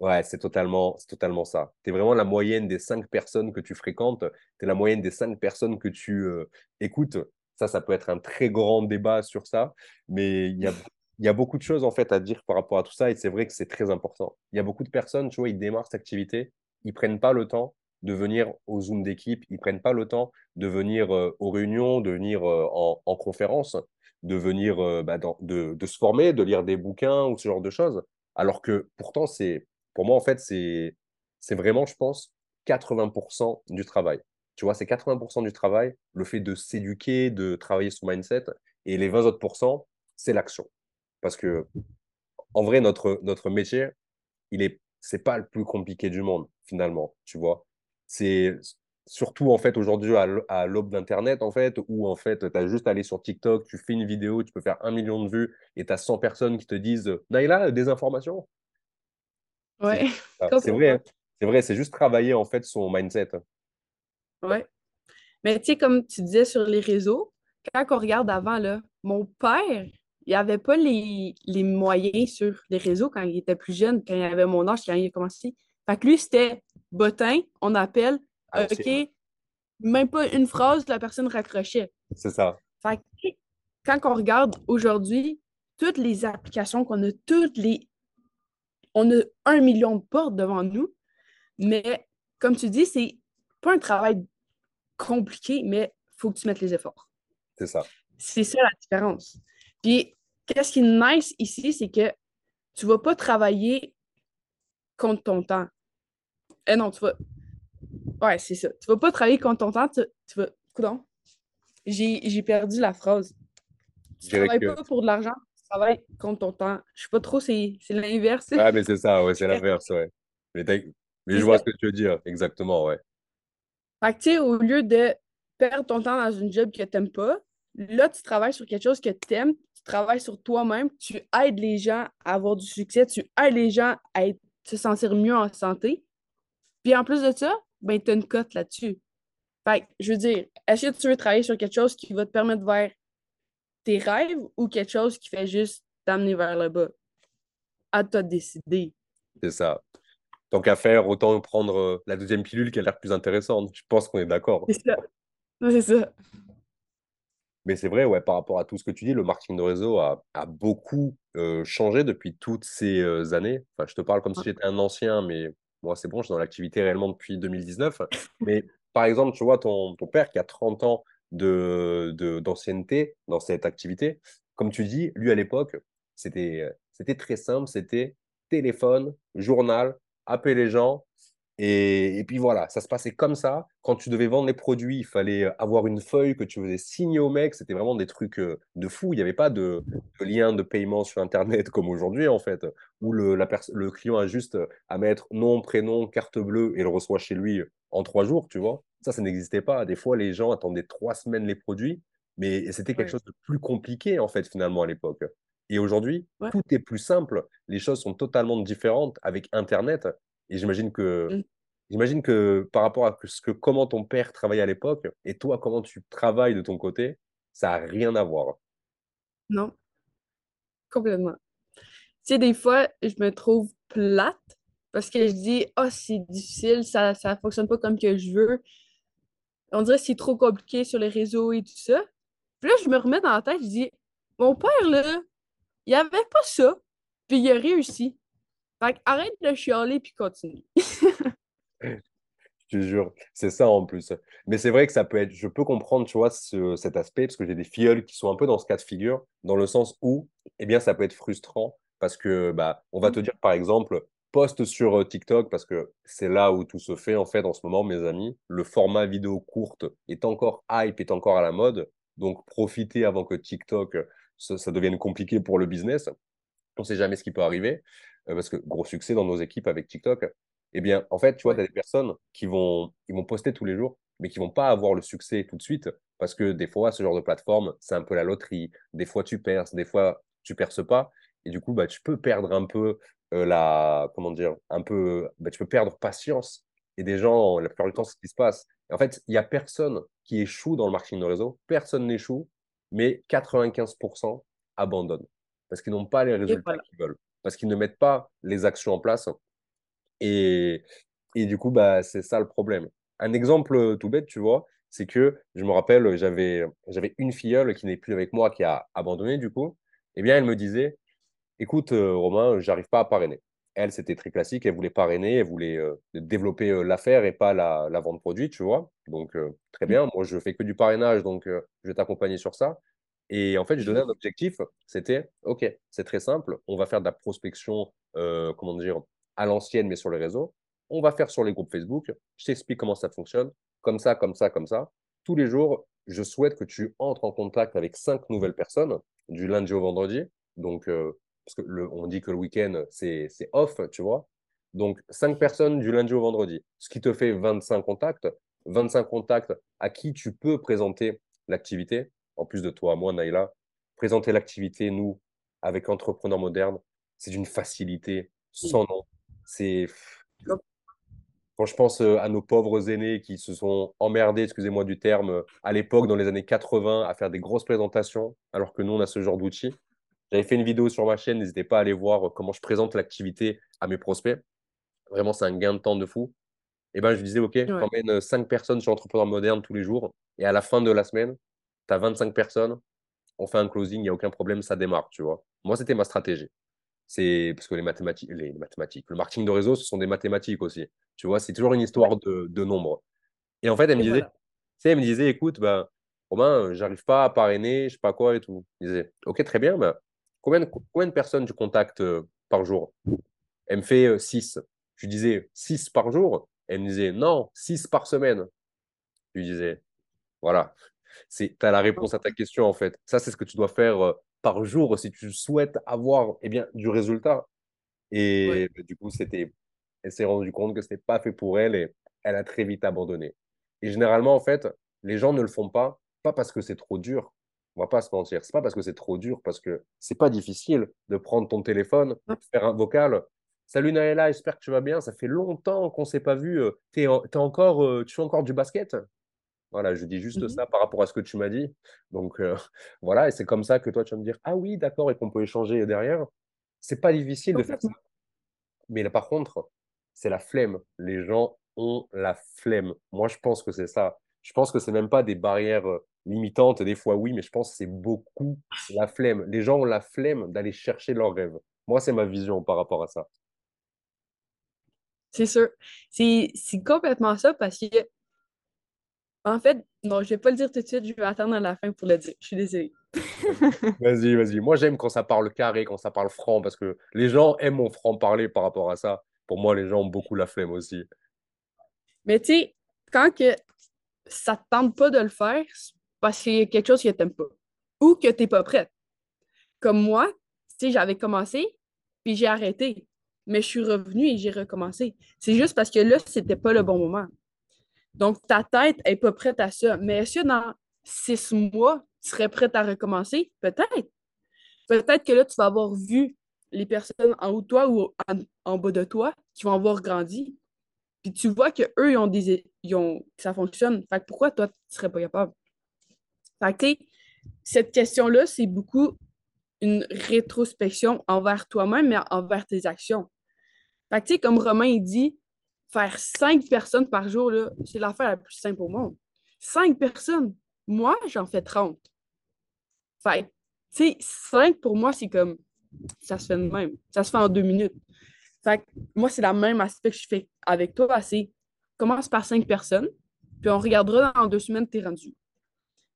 Ouais, c'est totalement, totalement ça. Tu es vraiment la moyenne des cinq personnes que tu fréquentes. Tu es la moyenne des cinq personnes que tu euh, écoutes. Ça, ça peut être un très grand débat sur ça. Mais il y a, y a beaucoup de choses en fait à dire par rapport à tout ça. Et c'est vrai que c'est très important. Il y a beaucoup de personnes, tu vois, ils démarrent cette activité. Ils prennent pas le temps de venir au Zoom d'équipe. Ils prennent pas le temps de venir euh, aux réunions, de venir euh, en, en, conférence, de venir bah, dans, de, de se former, de lire des bouquins ou ce genre de choses. Alors que pourtant, c'est pour moi, en fait, c'est, vraiment, je pense, 80% du travail. Tu vois, c'est 80% du travail, le fait de s'éduquer, de travailler son mindset. Et les 20 autres c'est l'action. Parce que, en vrai, notre, notre métier, il est, c'est pas le plus compliqué du monde, finalement. Tu vois, c'est surtout, en fait, aujourd'hui, à l'aube d'Internet, en fait, où, en fait, tu as juste à aller sur TikTok, tu fais une vidéo, tu peux faire un million de vues et tu as 100 personnes qui te disent Naïla, des informations? Ouais. <laughs> C'est vrai, hein. c'est vrai, c'est juste travailler en fait son mindset. Ouais. Mais tu sais, comme tu disais sur les réseaux, quand on regarde avant, là, mon père, il n'avait pas les, moyens sur les réseaux quand il était plus jeune, quand il avait mon âge, quand il a commencé. Fait que lui, c'était bottin, on appelle, ah, OK, même pas une phrase, la personne raccrochait. C'est ça. Fait que quand on regarde aujourd'hui, toutes les applications qu'on a, toutes les on a un million de portes devant nous, mais comme tu dis, c'est pas un travail compliqué, mais il faut que tu mettes les efforts. C'est ça. C'est ça la différence. Puis, qu'est-ce qui est nice ici, c'est que tu vas pas travailler contre ton temps. Eh non, tu vas. Ouais, c'est ça. Tu vas pas travailler contre ton temps, tu, tu vas. Coudon. J'ai perdu la phrase. Tu travailles pas pour de l'argent, travailles contre ton temps. Je sais pas trop, c'est l'inverse. Ah, mais c'est ça, ouais, c'est <laughs> l'inverse, ouais. Mais, mais je vois ce que tu veux dire, exactement, ouais. Fait que, tu sais, au lieu de perdre ton temps dans une job que tu n'aimes pas, là, tu travailles sur quelque chose que tu aimes, tu travailles sur toi-même, tu aides les gens à avoir du succès, tu aides les gens à se sentir mieux en santé. Puis en plus de ça, ben, tu as une cote là-dessus. Fait que, je veux dire, est-ce que tu veux travailler sur quelque chose qui va te permettre vers tes rêves ou quelque chose qui fait juste t'amener vers le bas? À toi de décider. C'est ça. Tant qu'à faire, autant prendre euh, la deuxième pilule qui a l'air plus intéressante. Je pense qu'on est d'accord. C'est ça. C'est ça. Mais c'est vrai, ouais, par rapport à tout ce que tu dis, le marketing de réseau a, beaucoup euh, changé depuis toutes ces euh, années. Enfin, je te parle comme si j'étais un ancien, mais moi, c'est bon, je suis dans l'activité réellement depuis 2019. mais par exemple, tu vois, ton, ton père qui a 30 ans de, d'ancienneté dans cette activité. Comme tu dis, lui à l'époque, c'était, c'était très simple, c'était téléphone, journal, appeler les gens. Et, puis voilà, ça se passait comme ça. Quand tu devais vendre les produits, il fallait avoir une feuille que tu faisais signer au mec. C'était vraiment des trucs euh, de fou. Il n'y avait pas de, lien de paiement sur Internet <laughs> comme aujourd'hui, en fait, où le, la le client a juste à mettre nom, prénom, carte bleue et le reçoit chez lui en trois jours, tu vois. Ça, ça n'existait pas. Des fois, les gens attendaient trois semaines les produits, mais c'était quelque chose de plus compliqué, en fait, finalement, à l'époque. Et aujourd'hui, tout est plus simple. Les choses sont totalement différentes avec Internet. Et j'imagine que, mmh. j'imagine que par rapport à ce que, comment ton père travaillait à l'époque et toi, comment tu travailles de ton côté, ça n'a rien à voir. Non, complètement. Tu sais, des fois, je me trouve plate parce que je dis, oh, c'est difficile, ça ne fonctionne pas comme que je veux. On dirait que c'est trop compliqué sur les réseaux et tout ça. Puis là, je me remets dans la tête, je dis, mon père, là, il n'y avait pas ça, puis il a réussi. Fait arrête de chialer puis continue. <laughs> je te jure, c'est ça en plus. Mais c'est vrai que ça peut être, je peux comprendre, tu vois, cet aspect, parce que j'ai des filleuls qui sont un peu dans ce cas de figure, dans le sens où, eh bien, ça peut être frustrant, parce que, bah, on va te dire, par exemple, poste sur euh, TikTok, parce que c'est là où tout se fait, en fait, en ce moment, mes amis. Le format vidéo courte est encore hype, est encore à la mode. Donc, profitez avant que TikTok ça, devienne compliqué pour le business. On ne sait jamais ce qui peut arriver, euh, parce que gros succès dans nos équipes avec TikTok. Eh bien, en fait, tu vois, tu as des personnes qui vont, ils vont poster tous les jours, mais qui vont pas avoir le succès tout de suite, parce que des fois, ce genre de plateforme, c'est un peu la loterie. Des fois, tu perces, des fois, tu perces pas. Et du coup, bah, tu peux perdre un peu euh, la, comment dire, un peu, bah, tu peux perdre patience. Et des gens, la plupart du temps, c'est ce qui se passe. en fait, il n'y a personne qui échoue dans le marketing de réseau. Personne n'échoue mais 95% abandonnent parce qu'ils n'ont pas les résultats qu'ils veulent, parce qu'ils ne mettent pas les actions en place. Et, et du coup, bah, c'est ça le problème. Un exemple tout bête, tu vois, c'est que je me rappelle, j'avais, j'avais une filleule qui n'est plus avec moi, qui a abandonné du coup. Eh bien, elle me disait, écoute, euh, Romain, j'arrive pas à parrainer. Elle, c'était très classique, elle voulait parrainer, elle voulait euh, développer euh, l'affaire et pas la, la, vente produit, tu vois. Donc, très bien, moi, je fais que du parrainage, donc je vais t'accompagner sur ça. Et en fait, je donnais un objectif, c'était, OK, c'est très simple, on va faire de la prospection, comment dire, à l'ancienne, mais sur les réseaux. On va faire sur les groupes Facebook. Je t'explique comment ça fonctionne, comme ça, comme ça, comme ça. Tous les jours, je souhaite que tu entres en contact avec cinq nouvelles personnes, du lundi au vendredi. Donc, parce que le, on dit que le week-end, c'est off, tu vois. Donc, 5 personnes du lundi au vendredi, ce qui te fait 25 contacts. 25 contacts à qui tu peux présenter l'activité, en plus de toi, moi, Naïla. Présenter l'activité, nous, avec Entrepreneurs Modernes, c'est d'une facilité sans nom. C'est. Quand je pense euh, à nos pauvres aînés qui se sont emmerdés, excusez-moi du terme, à l'époque, dans les années 80, à faire des grosses présentations, alors que nous, on a ce genre d'outils. J'avais fait une vidéo sur ma chaîne, n'hésitez pas à aller voir comment je présente l'activité à mes prospects. Vraiment, c'est un gain de temps de fou. Et ben, je disais, OK, ouais. j'emmène 5 personnes sur Entrepreneur Moderne tous les jours. Et à la fin de la semaine, tu as 25 personnes, on fait un closing, il n'y a aucun problème, ça démarre, tu vois. Moi, c'était ma stratégie. C'est parce que les mathématiques, les mathématiques, le marketing de réseau, ce sont des mathématiques aussi. Tu vois, c'est toujours une histoire de, de nombres. Et en fait, elle me disait, elle me disait, écoute, ben, Romain, j'arrive pas à parrainer, je sais pas quoi et tout. Je disais, ok, très bien, ben, Combien de, personnes tu contactes euh, par jour? Elle me fait 6. Euh, je lui disais 6 par jour? Elle me disait non, 6 par semaine. Je lui disais voilà, tu as la réponse à ta question en fait. Ça, c'est ce que tu dois faire euh, par jour si tu souhaites avoir eh bien, du résultat. Et bah, du coup, c'était, elle s'est rendue compte que ce n'était pas fait pour elle et elle a très vite abandonné. Et généralement, en fait, les gens ne le font pas, pas parce que c'est trop dur, on va pas se mentir. C'est pas parce que c'est trop dur, parce que c'est pas difficile de prendre ton téléphone, faire un vocal. Salut Naëla, j'espère que tu vas bien. Ça fait longtemps qu'on s'est pas vu. Es, encore, euh, tu fais encore du basket? Voilà, je dis juste mmh ça par rapport à ce que tu m'as dit. Donc euh, <laughs> voilà, et c'est comme ça que toi tu vas me dire ah oui, d'accord, et qu'on peut échanger derrière. C'est pas difficile de faire ça. Mais là, par contre, c'est la flemme. Les gens ont la flemme. Moi, je pense que c'est ça. Je pense que c'est même pas des barrières euh, limitante, des fois oui, mais je pense que c'est beaucoup la flemme. Les gens ont la flemme d'aller chercher leurs rêves. Moi, c'est ma vision par rapport à ça. C'est sûr. C'est complètement ça parce que, en fait, non, je vais pas le dire tout de suite, je vais attendre à la fin pour le dire. Je suis désolée. <laughs> vas-y, vas-y. Moi, j'aime quand ça parle carré, quand ça parle franc, parce que les gens aiment mon franc-parler par rapport à ça. Pour moi, les gens ont beaucoup la flemme aussi. Mais tu sais, quand que ça te tente pas de le faire, parce qu'il y a quelque chose que tu n'aimes pas ou que tu n'es pas prête. Comme moi, tu j'avais commencé, puis j'ai arrêté. Mais je suis revenue et j'ai recommencé. C'est juste parce que là, c'était pas le bon moment. Donc, ta tête n'est pas prête à ça. Mais est-ce que dans six mois, tu serais prête à recommencer? Peut-être. Peut-être que là, tu vas avoir vu les personnes en haut de toi ou en, bas de toi qui vont avoir grandi. Puis tu vois qu'eux, ils ont des. Ils ça fonctionne. Fait pourquoi toi, tu ne serais pas capable? Fait que, cette question-là, c'est beaucoup une rétrospection envers toi-même, mais envers tes actions. Fait que, comme Romain, il dit, faire cinq personnes par jour, c'est l'affaire la plus simple au monde. Cinq personnes. Moi, j'en fais 30. Fait tu sais, cinq pour moi, c'est comme, ça se fait de même. Ça se fait en deux minutes. Fait que moi, c'est le même aspect que je fais avec toi. C'est commence par cinq personnes, puis on regardera dans deux semaines, t'es rendu.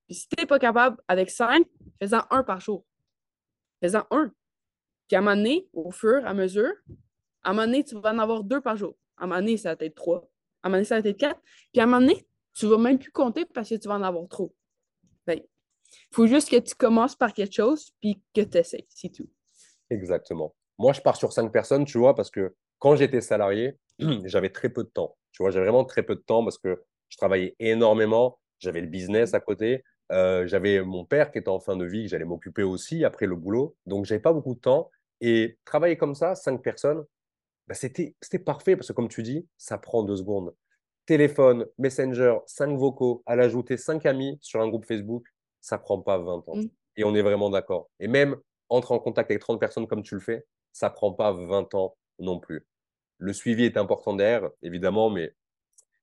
Puis si t'es pas capable avec cinq, fais-en un par jour. Fais-en un. Puis à un moment donné, au fur et à mesure, à un moment donné, tu vas en avoir deux par jour. À un moment donné, ça va être trois. À un moment donné, ça va être quatre. Puis à un moment donné, tu vas même plus compter parce que tu vas en avoir trop. Il faut juste que tu commences par quelque chose puis que tu essaies. C'est tout. Exactement. Moi, je pars sur cinq personnes, tu vois, parce que quand j'étais salarié, <clears throat> j'avais très peu de temps. Tu vois, j'avais vraiment très peu de temps parce que je travaillais énormément. J'avais le business à côté. Euh, j'avais mon père qui était en fin de vie, j'allais m'occuper aussi après le boulot. Donc, j'avais pas beaucoup de temps. Et travailler comme ça, cinq personnes, bah, c'était parfait parce que, comme tu dis, ça prend deux secondes. Téléphone, Messenger, cinq vocaux, à l'ajouter cinq amis sur un groupe Facebook, ça prend pas 20 ans. Mmh. Et on est vraiment d'accord. Et même entrer en contact avec 30 personnes comme tu le fais, ça prend pas 20 ans non plus. Le suivi est important derrière, évidemment, mais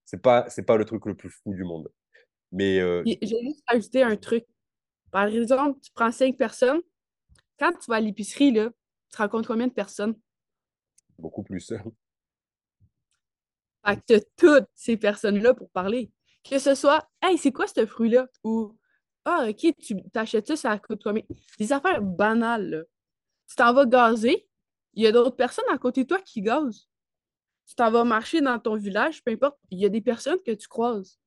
c'est pas c'est pas le truc le plus fou du monde. Mais euh... j'ai juste ajouté un truc. Par exemple, tu prends cinq personnes. Quand tu vas à l'épicerie, là, tu rencontres combien de personnes? Beaucoup plus. Fait que tu as toutes ces personnes-là pour parler. Que ce soit, hey, c'est quoi ce fruit-là? Ou, ah, ok, tu t'achètes ça, ça coûte combien? Des affaires banales, là. Tu t'en vas gazer, il y a d'autres personnes à côté de toi qui gazent. Tu t'en vas marcher dans ton village, peu importe, il y a des personnes que tu croises.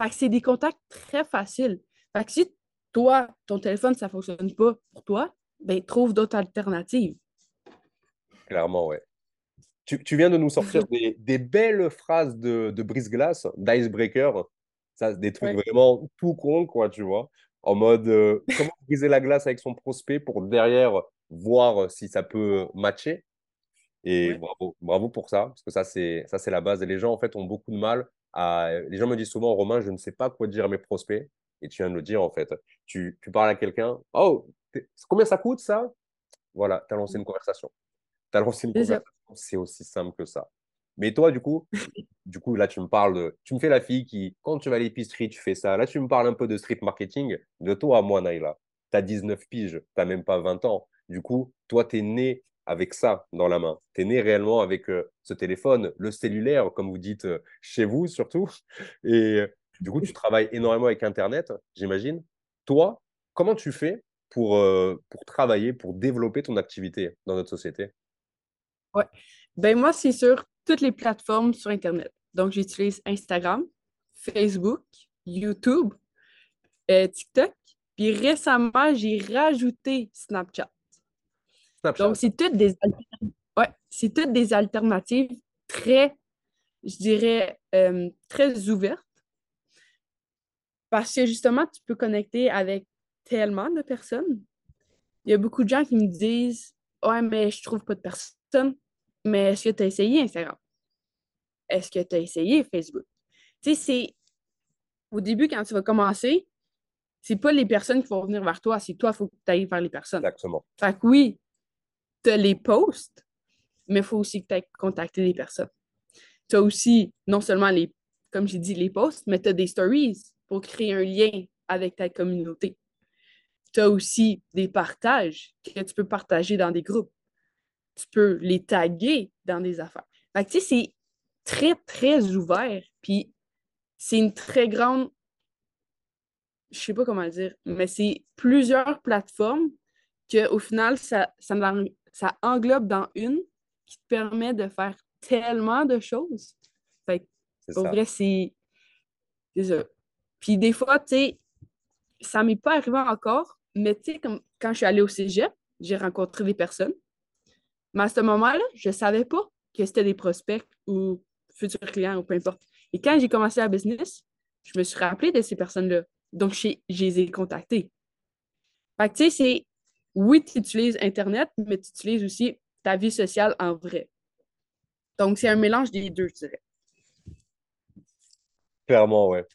Fait que c'est des contacts très faciles. Fait que si toi, ton téléphone, ça ne fonctionne pas pour toi, ben trouve d'autres alternatives. Clairement, ouais. Tu, viens de nous sortir <laughs> des, belles phrases de, de brise-glace, d'icebreaker. Ça, des trucs vraiment tout con, quoi, tu vois. En mode, euh, <laughs> comment briser la glace avec son prospect pour derrière voir si ça peut matcher? Et bravo, bravo pour ça, parce que ça, c'est ça c'est la base. Et les gens, en fait, ont beaucoup de mal à. Les gens me disent souvent, Romain, je ne sais pas quoi dire à mes prospects. Et tu viens de le dire, en fait. Tu, tu parles à quelqu'un. Oh, combien ça coûte, ça? Voilà, tu as lancé une conversation. Tu as lancé une conversation. C'est aussi simple que ça. Mais toi, du coup, du coup, là, tu me parles de. Tu me fais la fille qui, quand tu vas à l'épicerie, tu fais ça. Là, tu me parles un peu de street marketing. De toi à moi, Naïla. Tu as 19 piges. Tu n'as même pas 20 ans. Du coup, toi, tu es né avec ça dans la main. Tu es né réellement avec euh, ce téléphone, le cellulaire, comme vous dites euh, chez vous surtout. <laughs> Et euh, du coup, tu travailles énormément avec Internet, j'imagine. Toi, comment tu fais pour, pour travailler, pour développer ton activité dans notre société? Ouais. Ben moi, c'est sur toutes les plateformes sur Internet. Donc, j'utilise Instagram, Facebook, YouTube, TikTok. Puis récemment, j'ai rajouté Snapchat. Donc, c'est toutes des ouais, c'est toutes des alternatives très, je dirais, euh, très ouvertes. Parce que justement, tu peux connecter avec tellement de personnes. Il y a beaucoup de gens qui me disent Ouais, mais je trouve pas de personnes. Mais est-ce que tu as essayé Instagram? Est-ce que tu as essayé Facebook? Tu sais, c'est au début, quand tu vas commencer, c'est pas les personnes qui vont venir vers toi, c'est toi, il faut que tu ailles vers les personnes. Exactement. Fait que oui, tu as les posts, mais il faut aussi que tu contacter les personnes. Tu as aussi, non seulement les, comme j'ai dit, les posts, mais tu as des stories pour créer un lien avec ta communauté. Tu as aussi des partages que tu peux partager dans des groupes. Tu peux les taguer dans des affaires. Fait tu sais, c'est très, très ouvert. Puis, c'est une très grande. Je sais pas comment le dire, mais c'est plusieurs plateformes qu'au final, ça, ça, ça englobe dans une qui te permet de faire tellement de choses. Fait pour vrai, c'est ça. Puis des fois, tu sais, ça m'est pas arrivé encore, mais tu sais, comme quand je suis allée au cégep, j'ai rencontré des personnes. Mais à ce moment-là, je savais pas que c'était des prospects ou futurs clients ou peu importe. Et quand j'ai commencé la business, je me suis rappelé de ces personnes-là. Donc, je les ai contactées. Fait que, tu sais, c'est oui, tu utilises Internet, mais tu utilises aussi ta vie sociale en vrai. Donc, c'est un mélange des deux, je dirais. Clairement, ouais.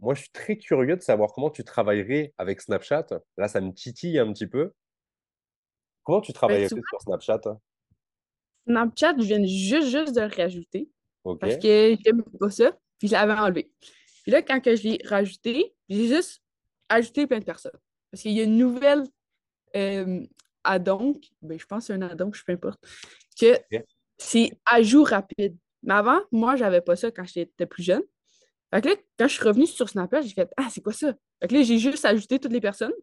Moi, je suis très curieux de savoir comment tu travaillerais avec Snapchat. Là, ça me titille un petit peu. Comment tu ben, travaillerais sur Snapchat? Snapchat, je viens juste, juste de le rajouter. Parce que j'aime pas ça. Puis je l'avais enlevé. Puis là, quand que je l'ai rajouté, j'ai juste ajouté plein de personnes. Parce qu'il y a une nouvelle euh, addon, ben, je pense que c'est un addon, je peu importe, que c'est ajout rapide. Mais avant, moi, j'avais pas ça quand j'étais plus jeune. Fait que là, quand je suis revenue sur Snapchat, j'ai fait Ah, c'est quoi ça? Fait que là, j'ai juste ajouté toutes les personnes.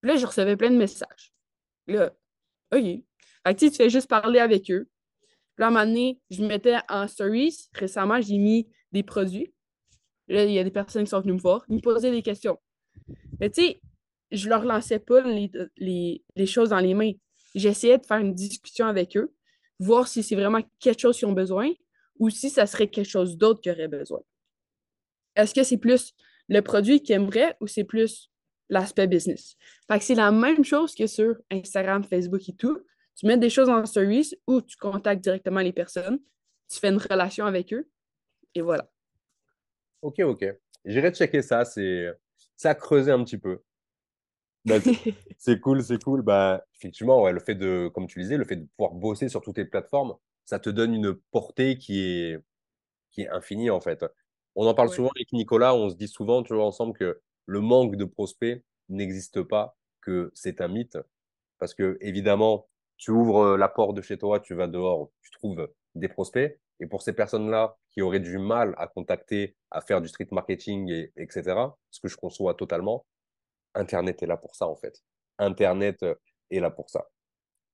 Puis là, je recevais plein de messages. Là, OK. Fait que tu fais juste parler avec eux. Puis là, à un moment donné, je mettais en stories. Récemment, j'ai mis des produits. Là, il y a des personnes qui sont venues me voir. Ils me posaient des questions. Mais tu sais, je leur lançais pas les, les choses dans les mains. J'essayais de faire une discussion avec eux, voir si c'est vraiment quelque chose qu'ils ont besoin ou si ça serait quelque chose d'autre qu'ils auraient besoin. Est-ce que c'est plus le produit qu'ils aimeraient ou c'est plus l'aspect business? Fait que c'est la même chose que sur Instagram, Facebook et tout. Tu mets des choses en service ou tu contactes directement les personnes, tu fais une relation avec eux et voilà. Ok, ok. J'irai checker ça. C'est ça creuser un petit peu. Bah, <laughs> c'est cool, c'est cool. Bah, effectivement, ouais, le fait de, comme tu disais, le fait de pouvoir bosser sur toutes les plateformes, ça te donne une portée qui est, qui est infinie en fait. On en parle souvent avec Nicolas, on se dit souvent, tu vois, ensemble que le manque de prospects n'existe pas, que c'est un mythe. Parce que, évidemment, tu ouvres euh, la porte de chez toi, tu vas dehors, tu trouves des prospects. Et pour ces personnes-là qui auraient du mal à contacter, à faire du street marketing, et, etc., ce que je conçois totalement, Internet est là pour ça, en fait. Internet euh, est là pour ça.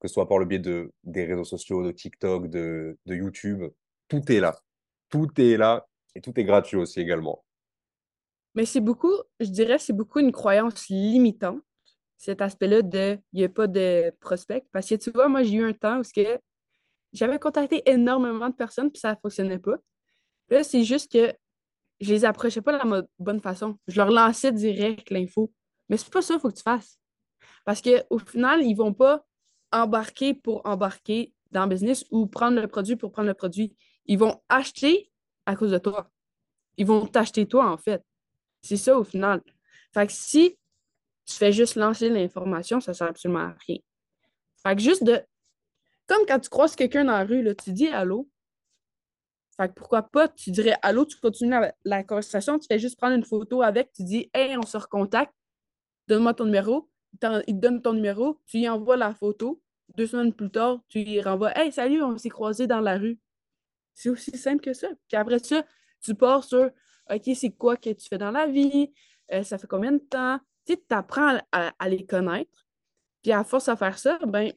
Que ce soit par le biais de, des réseaux sociaux, de TikTok, de, de YouTube, tout est là. Tout est là et tout est gratuit aussi également. Mais c'est beaucoup, je dirais, c'est beaucoup une croyance limitante, cet aspect-là de il n'y a pas de prospect. Parce que tu vois, moi, j'ai eu un temps où j'avais contacté énormément de personnes, puis ça ne fonctionnait pas. Là, c'est juste que je les approchais pas de la bonne façon. Je leur lançais direct l'info. Mais c'est pas ça qu'il faut que tu fasses. Parce qu'au final, ils vont pas embarquer pour embarquer dans le business ou prendre le produit pour prendre le produit. Ils vont acheter à cause de toi. Ils vont t'acheter toi, en fait. C'est ça au final. Fait que si tu fais juste lancer l'information, ça sert absolument à rien. Fait que juste de. Comme quand tu croises quelqu'un dans la rue, là, tu dis allô. Fait que pourquoi pas, tu dirais allô, tu continues la, conversation, tu fais juste prendre une photo avec, tu dis Hey, on se recontacte, donne-moi ton numéro. Il te donne ton numéro, tu y envoies la photo. Deux semaines plus tard, tu y renvoies Hey, salut, on s'est croisés dans la rue. C'est aussi simple que ça. Puis après ça, tu pars sur OK, c'est quoi que tu fais dans la vie? Euh, ça fait combien de temps? Tu sais, apprends à, les connaître. Puis à force à faire ça, ben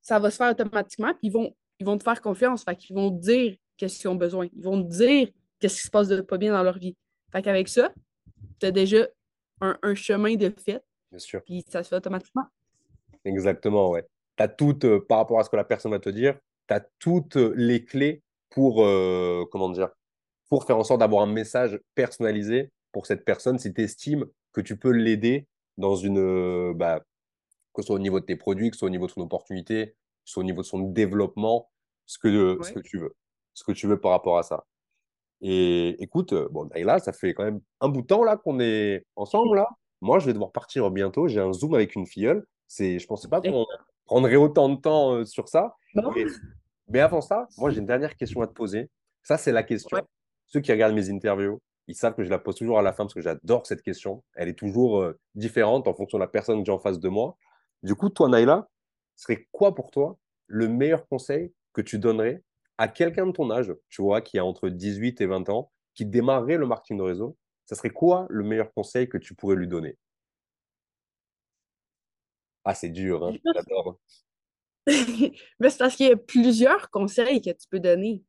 ça va se faire automatiquement. Puis ils vont, ils vont te faire confiance. Fait qu'ils vont te dire qu'est-ce qu'ils ont besoin. Ils vont te dire qu'est-ce qui se passe de pas bien dans leur vie. Fait qu'avec ça, tu as déjà un, chemin de fait. Bien sûr. Puis ça se fait automatiquement. Exactement, ouais. Tu as tout, euh, par rapport à ce que la personne va te dire, tu as toutes les clés pour, euh, comment dire, pour faire en sorte d'avoir un message personnalisé pour cette personne si tu estimes que tu peux l'aider dans une, euh, bah, que ce soit au niveau de tes produits, que ce soit au niveau de son opportunité, que ce soit au niveau de son développement, ce que, ce que tu veux, ce que tu veux par rapport à ça. Et écoute, euh, bon, là, ça fait quand même un bout de temps là qu'on est ensemble là. Moi, je vais devoir partir bientôt. J'ai un zoom avec une filleule. C'est, je pensais pas qu'on prendrait autant de temps sur ça. Mais avant ça, moi, j'ai une dernière question à te poser. Ça, c'est la question. Ceux qui regardent mes interviews, ils savent que je la pose toujours à la fin parce que j'adore cette question. Elle est toujours euh, différente en fonction de la personne que j'ai en face de moi. Du coup, toi, Naïla, serait quoi pour toi le meilleur conseil que tu donnerais à quelqu'un de ton âge, tu vois, qui a entre 18 et 20 ans, qui démarrerait le marketing de réseau Ça serait quoi le meilleur conseil que tu pourrais lui donner? Ah, c'est dur, hein <laughs> j'adore. Mais c'est parce qu'il y a plusieurs conseils que tu peux donner.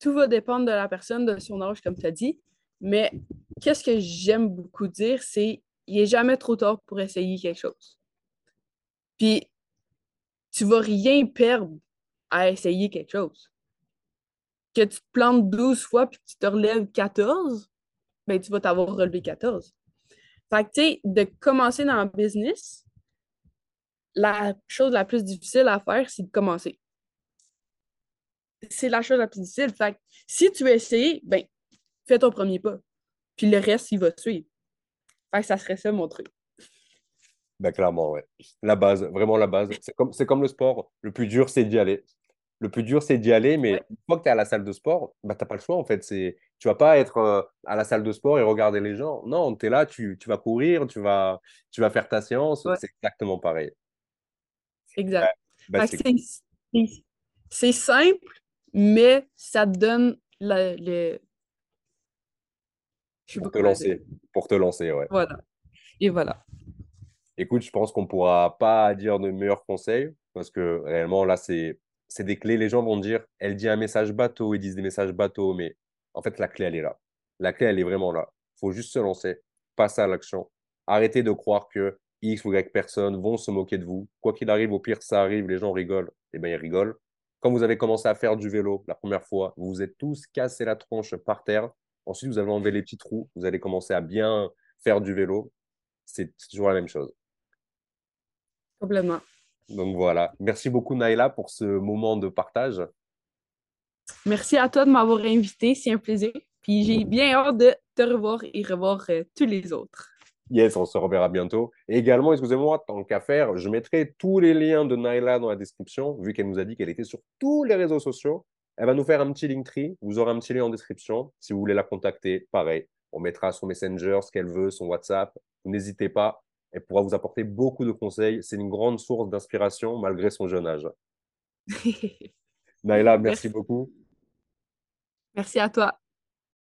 Tout va dépendre de la personne, de son âge, comme tu as dit. Mais qu'est-ce que j'aime beaucoup dire, c'est il n'est jamais trop tard pour essayer quelque chose. Puis, tu vas rien perdre à essayer quelque chose. que tu te plantes 12 fois puis que tu te relèves 14, ben tu vas t'avoir relevé 14. Fait que, tu sais, de commencer dans un business, la chose la plus difficile à faire, c'est de commencer. C'est la chose la plus difficile. Fait que, si tu veux essayer, ben, fais ton premier pas. Puis le reste, il va suivre. Fait que ça serait ça mon truc. Ben, clairement, ouais. La base, vraiment la base. C'est comme, c'est comme le sport. Le plus dur, c'est d'y aller. Le plus dur, c'est d'y aller, mais une fois que tu es à la salle de sport, bah, tu n'as pas le choix en fait. C'est... Tu vas pas être euh, à la salle de sport et regarder les gens. Non, tu es là, tu, tu, vas courir, tu vas, tu vas faire ta séance. C'est exactement pareil. Exact. Bah, c'est, simple, mais ça te donne le. pour te lancer. Pour te lancer, ouais. Voilà. Et voilà. Écoute, je pense qu'on pourra pas dire de meilleurs conseils parce que réellement, là, c'est des clés. Les gens vont dire, elle dit un message bateau, ils disent des messages bateaux, mais en fait, la clé, elle est là. La clé, elle est vraiment là. Il faut juste se lancer, passer à l'action. Arrêtez de croire que X ou Y personnes vont se moquer de vous. Quoi qu'il arrive, au pire, ça arrive, les gens rigolent. Eh bien, ils rigolent. Quand vous avez commencé à faire du vélo la première fois, vous vous êtes tous cassé la tronche par terre. Ensuite, vous avez enlevé les petits trous. Vous allez commencer à bien faire du vélo. C'est toujours la même chose. Complètement. Donc voilà. Merci beaucoup, Naïla, pour ce moment de partage. Merci à toi de m'avoir invité. C'est un plaisir. Puis j'ai bien hâte de te revoir et revoir euh, tous les autres. Yes, on se reverra bientôt. Et également, excusez-moi, tant qu'à faire, je mettrai tous les liens de Naila dans la description, vu qu'elle nous a dit qu'elle était sur tous les réseaux sociaux. Elle va nous faire un petit Linktree. Vous aurez un petit lien en description. Si vous voulez la contacter, pareil. On mettra son Messenger, ce qu'elle veut, son WhatsApp. N'hésitez pas. Elle pourra vous apporter beaucoup de conseils. C'est une grande source d'inspiration malgré son jeune âge. <laughs> Naila, merci beaucoup. Merci à toi.